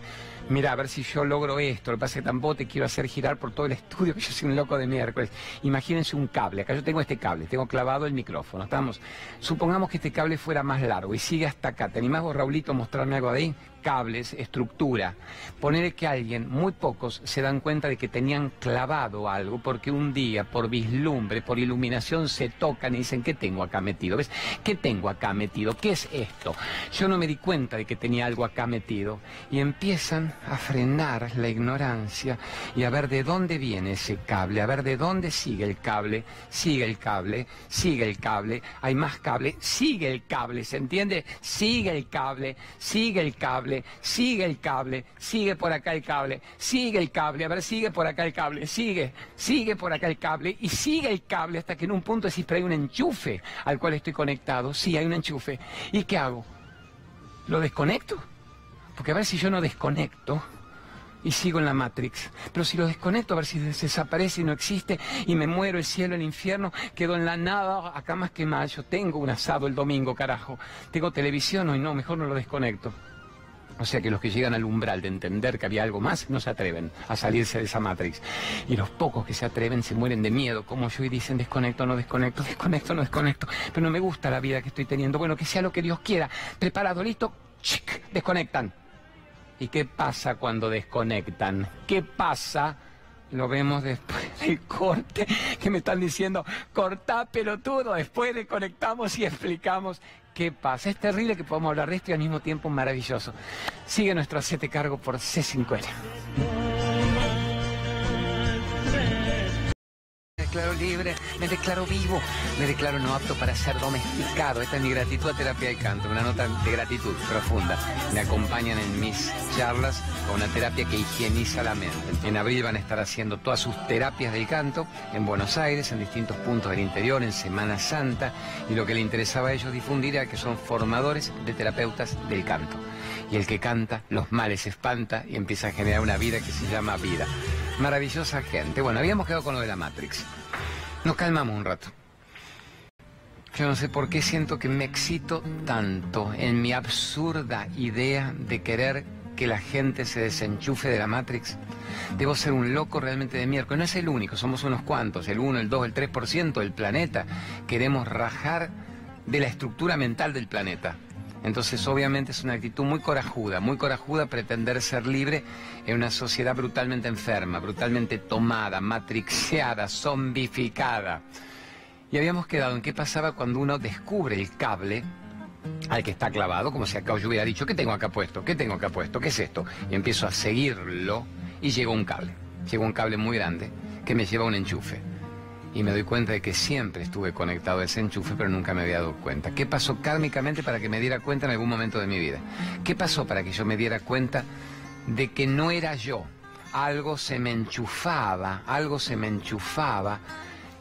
Mira, a ver si yo logro esto. Lo que pasa es que tampoco te quiero hacer girar por todo el estudio, que yo soy un loco de miércoles. Imagínense un cable. Acá yo tengo este cable, tengo clavado el micrófono. Estamos. Supongamos que este cable fuera más largo y sigue hasta acá. ¿Te animás vos, Raulito, a mostrarme algo de ahí? cables, estructura. Poner que alguien, muy pocos, se dan cuenta de que tenían clavado algo porque un día, por vislumbre, por iluminación, se tocan y dicen, ¿qué tengo acá metido? ¿Ves? ¿Qué tengo acá metido? ¿Qué es esto? Yo no me di cuenta de que tenía algo acá metido. Y empiezan a frenar la ignorancia y a ver de dónde viene ese cable, a ver de dónde sigue el cable, sigue el cable, sigue el cable, hay más cable, sigue el cable, ¿se entiende? Sigue el cable, sigue el cable sigue el cable, sigue por acá el cable, sigue el cable, a ver, sigue por acá el cable, sigue, sigue por acá el cable y sigue el cable hasta que en un punto decís, pero hay un enchufe al cual estoy conectado, sí, hay un enchufe. ¿Y qué hago? ¿Lo desconecto? Porque a ver si yo no desconecto, y sigo en la Matrix. Pero si lo desconecto, a ver si desaparece y no existe y me muero el cielo, el infierno, quedo en la nada, acá más que más. Yo tengo un asado el domingo, carajo. Tengo televisión hoy, no, mejor no lo desconecto. O sea que los que llegan al umbral de entender que había algo más no se atreven a salirse de esa Matrix. Y los pocos que se atreven se mueren de miedo, como yo, y dicen desconecto, no desconecto, desconecto, no desconecto. Pero no me gusta la vida que estoy teniendo. Bueno, que sea lo que Dios quiera. Preparado, listo, chic, desconectan. ¿Y qué pasa cuando desconectan? ¿Qué pasa? Lo vemos después del corte, que me están diciendo, cortá pelotudo, después desconectamos y explicamos qué pasa. Es terrible que podamos hablar de esto y al mismo tiempo maravilloso. Sigue nuestro Hacete Cargo por C5N declaro libre, me declaro vivo, me declaro no apto para ser domesticado. Esta es mi gratitud a terapia del canto, una nota de gratitud profunda. Me acompañan en mis charlas con una terapia que higieniza la mente. En abril van a estar haciendo todas sus terapias del canto en Buenos Aires, en distintos puntos del interior, en Semana Santa, y lo que le interesaba a ellos difundir era que son formadores de terapeutas del canto. Y el que canta, los males espanta y empieza a generar una vida que se llama vida. Maravillosa gente. Bueno, habíamos quedado con lo de la Matrix. Nos calmamos un rato. Yo no sé por qué siento que me excito tanto en mi absurda idea de querer que la gente se desenchufe de la Matrix. Debo ser un loco realmente de miércoles. No es el único, somos unos cuantos, el 1, el 2, el 3% del planeta. Queremos rajar de la estructura mental del planeta. Entonces, obviamente es una actitud muy corajuda, muy corajuda pretender ser libre en una sociedad brutalmente enferma, brutalmente tomada, matrixeada, zombificada. Y habíamos quedado en qué pasaba cuando uno descubre el cable al que está clavado, como si acá yo hubiera dicho, ¿qué tengo acá puesto? ¿Qué tengo acá puesto? ¿Qué es esto? Y empiezo a seguirlo y llegó un cable. Llegó un cable muy grande que me lleva a un enchufe y me doy cuenta de que siempre estuve conectado a ese enchufe, pero nunca me había dado cuenta. ¿Qué pasó kármicamente para que me diera cuenta en algún momento de mi vida? ¿Qué pasó para que yo me diera cuenta de que no era yo? Algo se me enchufaba, algo se me enchufaba.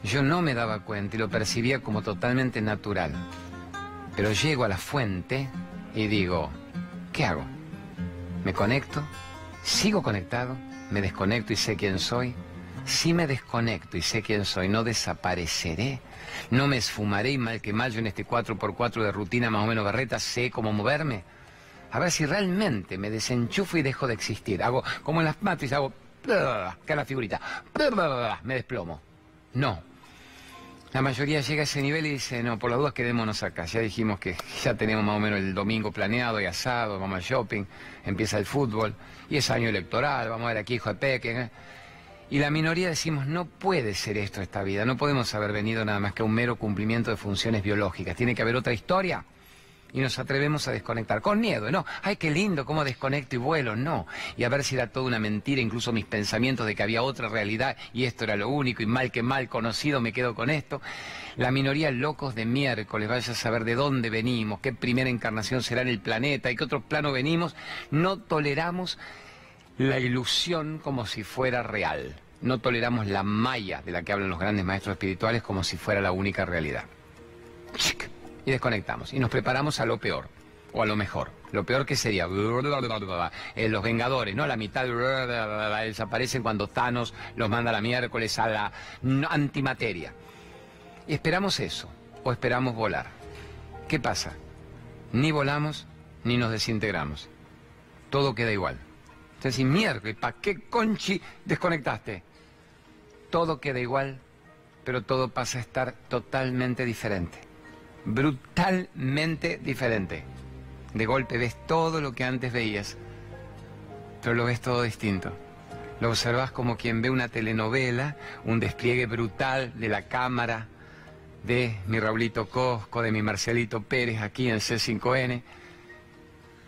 Yo no me daba cuenta y lo percibía como totalmente natural. Pero llego a la fuente y digo, ¿qué hago? ¿Me conecto? ¿Sigo conectado? ¿Me desconecto y sé quién soy? Si me desconecto y sé quién soy, no desapareceré. No me esfumaré y mal que mal yo en este 4x4 de rutina más o menos barreta sé cómo moverme. A ver si realmente me desenchufo y dejo de existir. Hago como en las matrices, hago que la figurita. Me desplomo. No. La mayoría llega a ese nivel y dice, no, por las dudas quedémonos acá. Ya dijimos que ya tenemos más o menos el domingo planeado y asado, vamos al shopping, empieza el fútbol y es año electoral, vamos a ver aquí hijo de Peque. Y la minoría decimos, no puede ser esto esta vida, no podemos haber venido nada más que a un mero cumplimiento de funciones biológicas, tiene que haber otra historia. y nos atrevemos a desconectar. Con miedo, no. Ay, qué lindo, cómo desconecto y vuelo, no. Y a ver si era toda una mentira, incluso mis pensamientos de que había otra realidad y esto era lo único y mal que mal conocido me quedo con esto. La minoría locos de miércoles, vaya a saber de dónde venimos, qué primera encarnación será en el planeta y qué otro plano venimos, no toleramos la ilusión como si fuera real. No toleramos la malla de la que hablan los grandes maestros espirituales como si fuera la única realidad y desconectamos y nos preparamos a lo peor o a lo mejor. Lo peor que sería eh, los Vengadores, ¿no? La mitad desaparecen cuando Thanos los manda la miércoles a la antimateria. Y esperamos eso o esperamos volar. ¿Qué pasa? Ni volamos ni nos desintegramos. Todo queda igual. Entonces, miércoles, ¿para qué conchi desconectaste? Todo queda igual, pero todo pasa a estar totalmente diferente brutalmente diferente. De golpe ves todo lo que antes veías, pero lo ves todo distinto. Lo observas como quien ve una telenovela, un despliegue brutal de la cámara, de mi Raulito Cosco, de mi Marcelito Pérez aquí en C5N.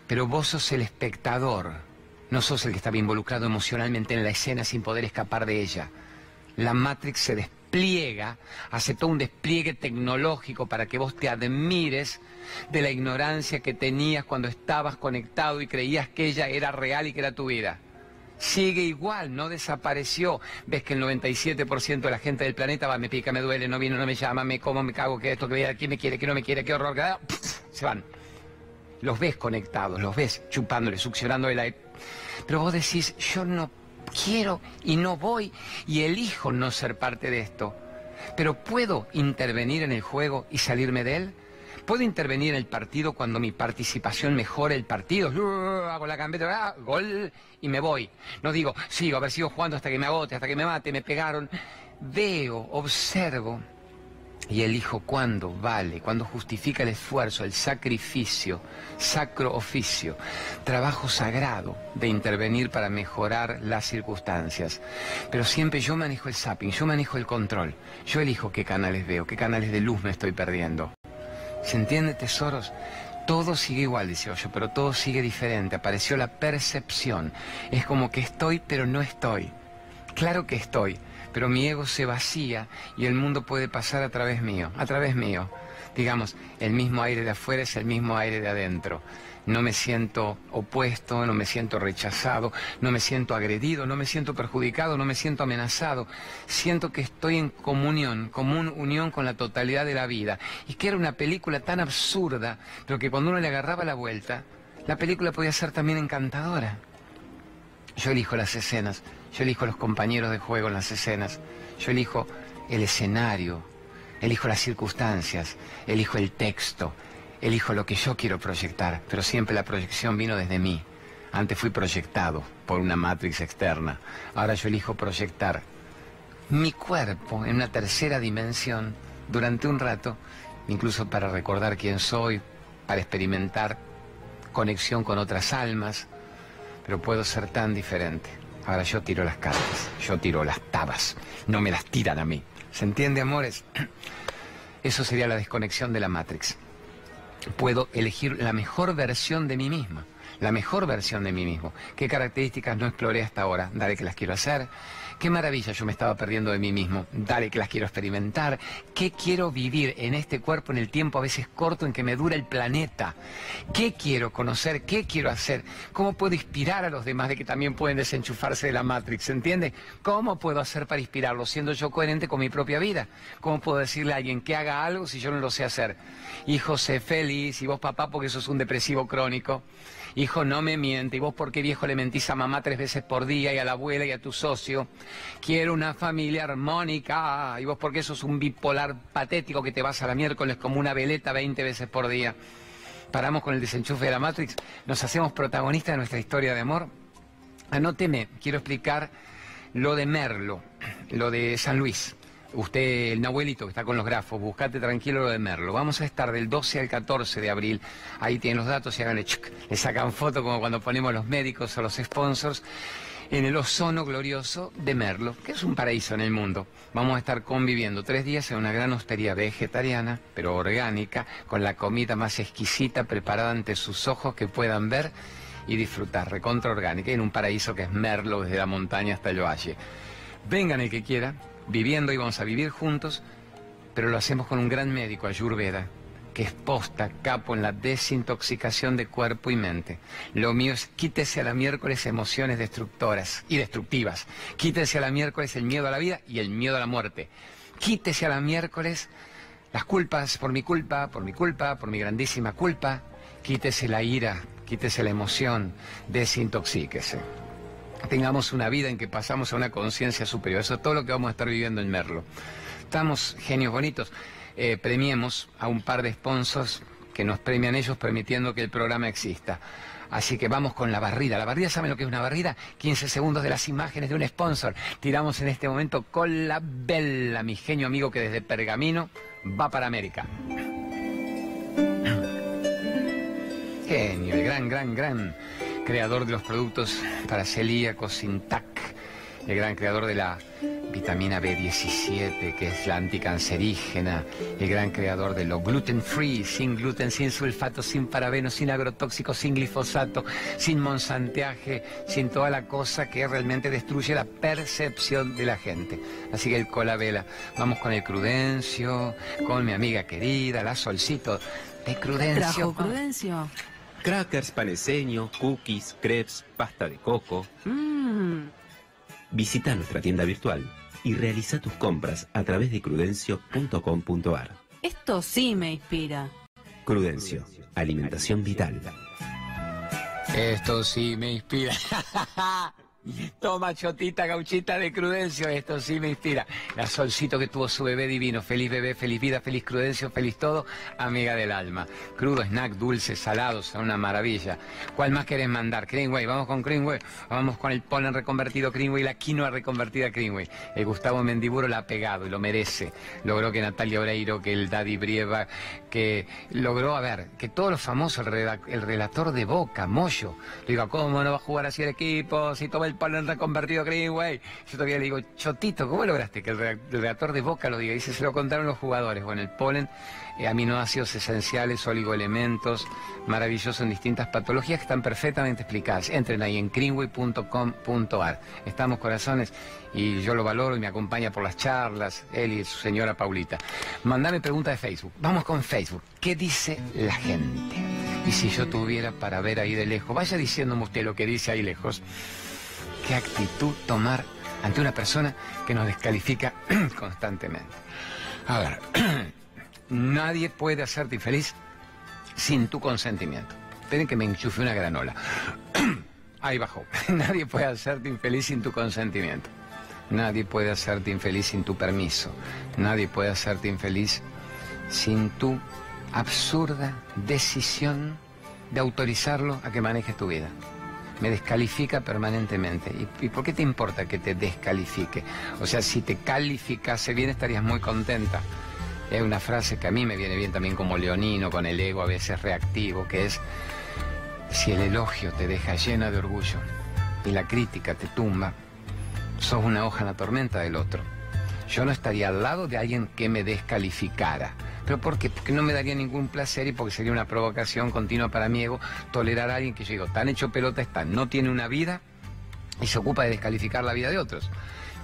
Pero vos sos el espectador, no sos el que estaba involucrado emocionalmente en la escena sin poder escapar de ella. La Matrix se despliega hace todo un despliegue tecnológico para que vos te admires de la ignorancia que tenías cuando estabas conectado y creías que ella era real y que era tu vida. Sigue igual, no desapareció. Ves que el 97% de la gente del planeta va, me pica, me duele, no viene, no me llama, me como, me cago, que esto, que quién me quiere, que no me quiere, qué horror, que se van. Los ves conectados, los ves chupándole, succionando el aire. Pero vos decís, yo no quiero y no voy y elijo no ser parte de esto. Pero ¿puedo intervenir en el juego y salirme de él? ¿Puedo intervenir en el partido cuando mi participación mejore el partido? Hago la gambeta, ah, gol y me voy. No digo, sigo, a ver, sigo jugando hasta que me agote, hasta que me mate, me pegaron. Veo, observo y elijo cuándo vale, cuándo justifica el esfuerzo, el sacrificio, sacro oficio, trabajo sagrado de intervenir para mejorar las circunstancias. Pero siempre yo manejo el zapping, yo manejo el control, yo elijo qué canales veo, qué canales de luz me estoy perdiendo. ¿Se entiende, tesoros? Todo sigue igual, dice yo, pero todo sigue diferente. Apareció la percepción. Es como que estoy, pero no estoy. Claro que estoy pero mi ego se vacía y el mundo puede pasar a través mío, a través mío. Digamos, el mismo aire de afuera es el mismo aire de adentro. No me siento opuesto, no me siento rechazado, no me siento agredido, no me siento perjudicado, no me siento amenazado. Siento que estoy en comunión, común unión con la totalidad de la vida. Y que era una película tan absurda, pero que cuando uno le agarraba la vuelta, la película podía ser también encantadora. Yo elijo las escenas, yo elijo los compañeros de juego en las escenas, yo elijo el escenario, elijo las circunstancias, elijo el texto, elijo lo que yo quiero proyectar, pero siempre la proyección vino desde mí. Antes fui proyectado por una matrix externa, ahora yo elijo proyectar mi cuerpo en una tercera dimensión durante un rato, incluso para recordar quién soy, para experimentar conexión con otras almas, pero puedo ser tan diferente. Ahora yo tiro las cartas, yo tiro las tabas, no me las tiran a mí. ¿Se entiende, amores? Eso sería la desconexión de la Matrix. Puedo elegir la mejor versión de mí misma, la mejor versión de mí mismo. ¿Qué características no exploré hasta ahora? Dale que las quiero hacer. Qué maravilla yo me estaba perdiendo de mí mismo. Dale que las quiero experimentar. ¿Qué quiero vivir en este cuerpo en el tiempo a veces corto en que me dura el planeta? ¿Qué quiero conocer? ¿Qué quiero hacer? ¿Cómo puedo inspirar a los demás de que también pueden desenchufarse de la Matrix? ¿Se entiende? ¿Cómo puedo hacer para inspirarlos siendo yo coherente con mi propia vida? ¿Cómo puedo decirle a alguien que haga algo si yo no lo sé hacer? Hijo, sé feliz y vos papá porque sos un depresivo crónico hijo, no me miente, y vos por qué viejo le mentís a mamá tres veces por día y a la abuela y a tu socio, quiero una familia armónica, y vos por qué sos un bipolar patético que te vas a la miércoles como una veleta 20 veces por día. Paramos con el desenchufe de la Matrix, nos hacemos protagonistas de nuestra historia de amor. Anóteme, quiero explicar lo de Merlo, lo de San Luis usted, el Nahuelito que está con los grafos, buscate tranquilo lo de Merlo. Vamos a estar del 12 al 14 de abril. Ahí tienen los datos y háganle chuc. Le sacan foto como cuando ponemos los médicos o los sponsors. en el ozono glorioso de Merlo, que es un paraíso en el mundo. Vamos a estar conviviendo tres días en una gran hostería vegetariana, pero orgánica, con la comida más exquisita preparada ante sus ojos que puedan ver y disfrutar, recontra orgánica, en un paraíso que es Merlo, desde la montaña hasta el valle. Vengan el que quiera, viviendo y vamos a vivir juntos, pero lo hacemos con un gran médico, Ayurveda, que es posta, capo en la desintoxicación de cuerpo y mente. Lo mío es quítese a la miércoles emociones destructoras y destructivas. Quítese a la miércoles el miedo a la vida y el miedo a la muerte. Quítese a la miércoles las culpas por mi culpa, por mi culpa, por mi grandísima culpa. Quítese la ira, quítese la emoción, desintoxíquese. Tengamos una vida en que pasamos a una conciencia superior. Eso es todo lo que vamos a estar viviendo en Merlo. Estamos genios bonitos. Eh, premiemos a un par de sponsors que nos premian ellos permitiendo que el programa exista. Así que vamos con la barrida. La barrida, ¿saben lo que es una barrida? 15 segundos de las imágenes de un sponsor. Tiramos en este momento con la Bella, mi genio amigo que desde Pergamino va para América. Genio, el gran, gran, gran creador de los productos para celíacos, Sintac, el gran creador de la vitamina B17, que es la anticancerígena, el gran creador de lo gluten free, sin gluten, sin sulfato, sin parabeno, sin agrotóxicos, sin glifosato, sin monsanteaje, sin toda la cosa que realmente destruye la percepción de la gente. Así que el colabela, vamos con el Crudencio, con mi amiga querida, la Solcito de Crudencio. ¿Trajo Crudencio? Crackers, paneseño, cookies, crepes, pasta de coco. Mmm. Visita nuestra tienda virtual y realiza tus compras a través de crudencio.com.ar. Esto sí me inspira. Crudencio, alimentación vital. Esto sí me inspira. Toma chotita gauchita de Crudencio, esto sí me inspira. La solcito que tuvo su bebé divino, feliz bebé, feliz vida, feliz Crudencio, feliz todo, amiga del alma. Crudo, snack, dulces, salados, son una maravilla. ¿Cuál más querés mandar? Greenway, vamos con Greenway, vamos con el polen reconvertido Greenway, la quinoa reconvertida Greenway. El Gustavo Mendiburo la ha pegado y lo merece. Logró que Natalia Oreiro, que el Daddy Brieva, que logró, a ver, que todos los famosos, el, relator de Boca, Moyo, digo, ¿cómo no va a jugar así el equipo? Si toma el polen reconvertido Greenway. Yo todavía le digo, Chotito, ¿cómo lograste que el, re- el redactor de Boca lo diga? Dice, se lo contaron los jugadores. Bueno, el polen, eh, aminoácidos esenciales, oligoelementos, maravilloso en distintas patologías que están perfectamente explicadas. Entren ahí en greenway.com.ar. Estamos corazones y yo lo valoro y me acompaña por las charlas, él y su señora Paulita. Mandame pregunta de Facebook. Vamos con Facebook. ¿Qué dice la gente? Y si yo tuviera para ver ahí de lejos, vaya diciéndome usted lo que dice ahí lejos. ¿Qué actitud tomar ante una persona que nos descalifica constantemente? A ver, nadie puede hacerte infeliz sin tu consentimiento. Esperen que me enchufe una granola. Ahí bajó. Nadie puede hacerte infeliz sin tu consentimiento. Nadie puede hacerte infeliz sin tu permiso. Nadie puede hacerte infeliz sin tu absurda decisión de autorizarlo a que manejes tu vida. Me descalifica permanentemente. ¿Y, por qué te importa que te descalifique? O sea, si te calificase bien estarías muy contenta. Es una frase que a mí me viene bien también como leonino, con el ego a veces reactivo, que es, si el elogio te deja llena de orgullo y la crítica te tumba, sos una hoja en la tormenta del otro. Yo no estaría al lado de alguien que me descalificara. ¿Pero por qué? Porque no me daría ningún placer y porque sería una provocación continua para mi ego tolerar a alguien que yo digo, tan hecho pelota está, no tiene una vida y se ocupa de descalificar la vida de otros.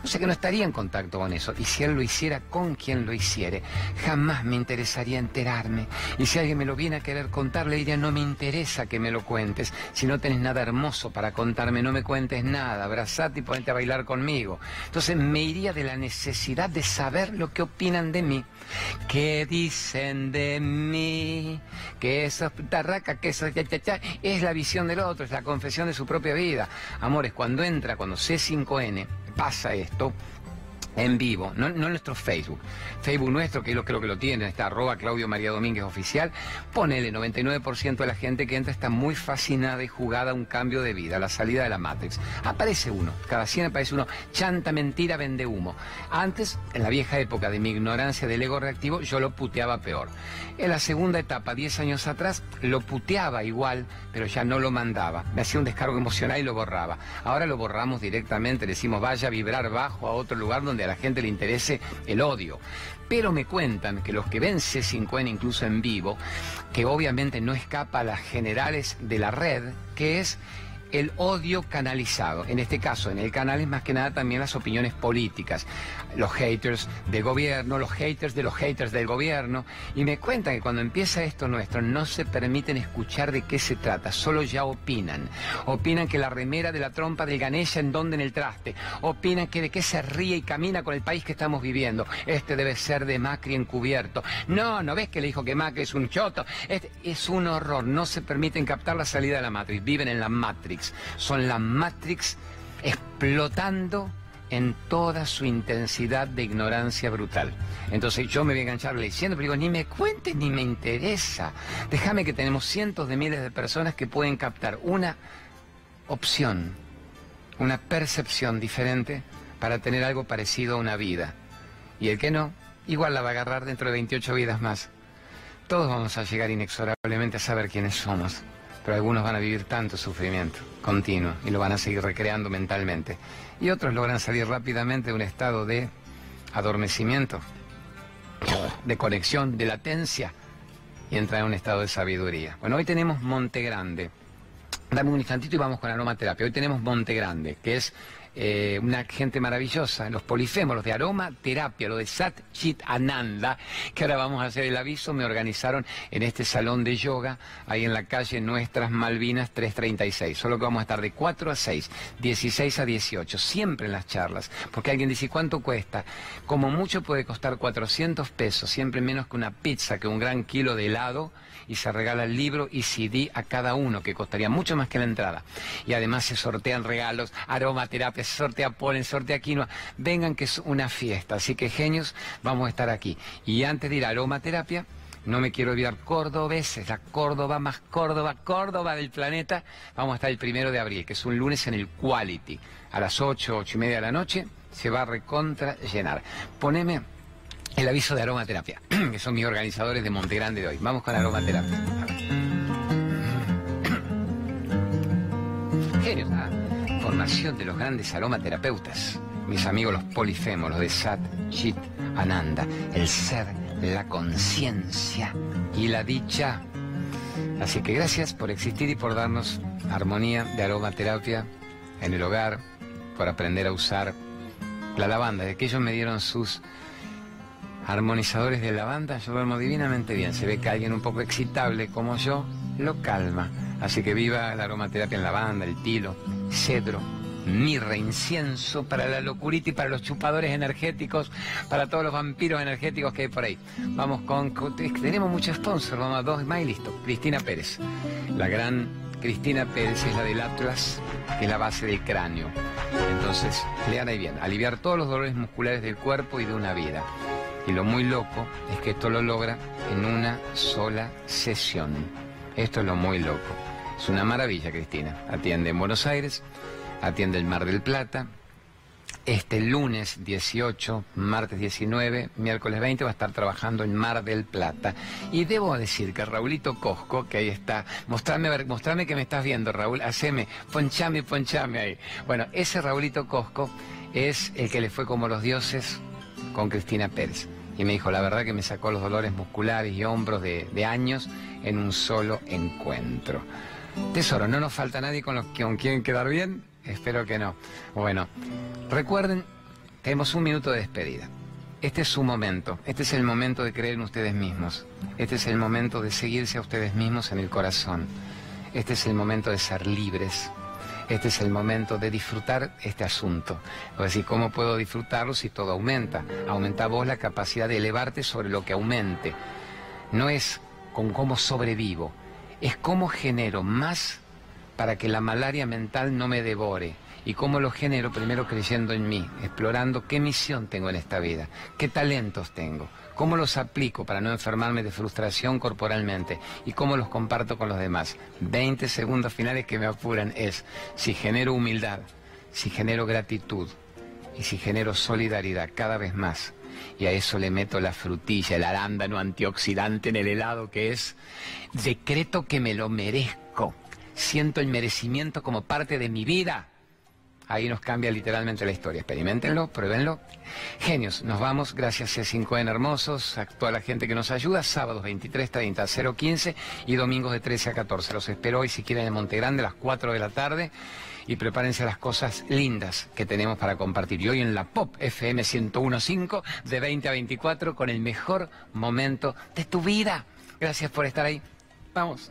No sé que no estaría en contacto con eso. Y si él lo hiciera con quien lo hiciere, jamás me interesaría enterarme. Y si alguien me lo viene a querer contar, le diría, no me interesa que me lo cuentes. Si no tenés nada hermoso para contarme, no me cuentes nada. Abrazate y ponete a bailar conmigo. Entonces me iría de la necesidad de saber lo que opinan de mí. ¿Qué dicen de mí? Que eso es tarraca, que cha, cha, es la visión del otro, es la confesión de su propia vida. Amores, cuando entra, cuando C5N pasa esto, en vivo, no, no nuestro Facebook. Facebook nuestro, que lo creo que lo tiene, está arroba Claudio María Domínguez Oficial. Ponele, 99% de la gente que entra está muy fascinada y jugada a un cambio de vida, a la salida de la Matrix. Aparece uno, cada 100 aparece uno, chanta mentira, vende humo. Antes, en la vieja época de mi ignorancia del ego reactivo, yo lo puteaba peor. En la segunda etapa, 10 años atrás, lo puteaba igual, pero ya no lo mandaba. Me hacía un descargo emocional y lo borraba. Ahora lo borramos directamente, le decimos vaya a vibrar bajo a otro lugar donde a la gente le interese el odio. Pero me cuentan que los que ven C5N incluso en vivo, que obviamente no escapa a las generales de la red, que es el odio canalizado. En este caso, en el canal es más que nada también las opiniones políticas. Los haters del gobierno, los haters de los haters del gobierno. Y me cuentan que cuando empieza esto nuestro no se permiten escuchar de qué se trata, solo ya opinan. Opinan que la remera de la trompa del Ganesha en donde en el traste. Opinan que de qué se ríe y camina con el país que estamos viviendo. Este debe ser de Macri encubierto. No, ¿no ves que le dijo que Macri es un choto? Este es un horror. No se permiten captar la salida de la Matrix. Viven en la Son la Matrix explotando en toda su intensidad de ignorancia brutal. Entonces yo me voy a enganchar leyendo, pero digo, ni me cuentes ni me interesa. Déjame que tenemos cientos de miles de personas que pueden captar una opción, una percepción diferente para tener algo parecido a una vida. Y el que no, igual la va a agarrar dentro de 28 vidas más. Todos vamos a llegar inexorablemente a saber quiénes somos pero algunos van a vivir tanto sufrimiento continuo y lo van a seguir recreando mentalmente. Y otros logran salir rápidamente de un estado de adormecimiento, de conexión, de latencia y entran en un estado de sabiduría. Bueno, hoy tenemos Monte Grande. Dame un instantito y vamos con aromaterapia. Hoy tenemos Monte Grande, que es eh, una gente maravillosa, los polifemos, los de aromaterapia, lo de Sat Chit Ananda, que ahora vamos a hacer el aviso, me organizaron en este salón de yoga, ahí en la calle Nuestras Malvinas 336. Solo que vamos a estar de 4 a 6, 16 a 18, siempre en las charlas, porque alguien dice, ¿cuánto cuesta? Como mucho puede costar 400 pesos, siempre menos que una pizza, que un gran kilo de helado y se regala el libro y CD a cada uno, que costaría mucho más que la entrada. Y además se sortean regalos, aromaterapia, se sortea polen, sortea quinoa. Vengan que es una fiesta. Así que genios, vamos a estar aquí. Y antes de ir a aromaterapia, no me quiero olvidar Córdoba, es la Córdoba más Córdoba, Córdoba del planeta. Vamos a estar el primero de abril, que es un lunes en el Quality. A las 8, 8 y media de la noche se va a recontra llenar. Poneme el aviso de aromaterapia, que son mis organizadores de Monte Grande de hoy. Vamos con aromaterapia. Genios, ¿ah? Formación de los grandes aromaterapeutas. Mis amigos los polifemos, los de Sat, Chit, Ananda. El ser, la conciencia y la dicha. Así que gracias por existir y por darnos armonía de aromaterapia en el hogar, por aprender a usar la lavanda, de que ellos me dieron sus armonizadores de lavanda, yo duermo divinamente bien. Se ve que alguien un poco excitable como yo lo calma. Así que viva la aromaterapia en lavanda, el tilo, cedro, mirra, incienso para la locurita y para los chupadores energéticos, para todos los vampiros energéticos que hay por ahí. Vamos con, tenemos muchos sponsors, vamos a dos más y listo. Cristina Pérez, la gran Cristina Pérez es la del Atlas, que es la base del cráneo. Entonces, lean ahí bien, aliviar todos los dolores musculares del cuerpo y de una vida. Y lo muy loco es que esto lo logra en una sola sesión. Esto es lo muy loco. Es una maravilla, Cristina. Atiende en Buenos Aires, atiende en Mar del Plata. Este lunes 18, martes 19, miércoles 20 va a estar trabajando en Mar del Plata. Y debo decir que Raulito Cosco, que ahí está, mostrame, mostrame que me estás viendo, Raúl, haceme, ponchame, ponchame ahí. Bueno, ese Raulito Cosco es el que le fue como los dioses con Cristina Pérez y me dijo, la verdad que me sacó los dolores musculares y hombros de, años en un solo encuentro. Tesoro, ¿no nos falta nadie con, los, con quien quedar bien? Espero que no. Bueno, recuerden, tenemos un minuto de despedida. Este es su momento, este es el momento de creer en ustedes mismos, este es el momento de seguirse a ustedes mismos en el corazón, este es el momento de ser libres, este es el momento de disfrutar este asunto. Es decir, ¿cómo puedo disfrutarlo si todo aumenta? Aumenta vos la capacidad de elevarte sobre lo que aumente. No es con cómo sobrevivo, es cómo genero más para que la malaria mental no me devore ¿Y cómo lo genero? Primero creyendo en mí, explorando qué misión tengo en esta vida, qué talentos tengo, cómo los aplico para no enfermarme de frustración corporalmente y cómo los comparto con los demás. 20 segundos finales que me apuran es si genero humildad, si genero gratitud y si genero solidaridad cada vez más. Y a eso le meto la frutilla, el arándano antioxidante en el helado que es decreto que me lo merezco. Siento el merecimiento como parte de mi vida. Ahí nos cambia literalmente la historia. Experimentenlo, pruébenlo. Genios, nos vamos. Gracias a 5N Hermosos, a toda la gente que nos ayuda. Sábados 23, 30, 015 y domingos de 13 a 14. Los espero hoy si quieren en Montegrande a las 4 de la tarde. Y prepárense las cosas lindas que tenemos para compartir. Y hoy en la Pop FM 1015 de 20 a 24 con el mejor momento de tu vida. Gracias por estar ahí. Vamos.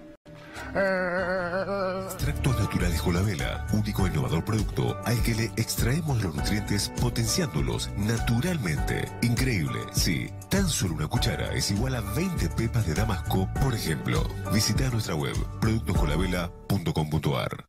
Extractos naturales con la vela, único innovador producto al que le extraemos los nutrientes potenciándolos naturalmente. Increíble, sí. Tan solo una cuchara es igual a 20 pepas de damasco, por ejemplo. Visita nuestra web productoscolavela.com.ar.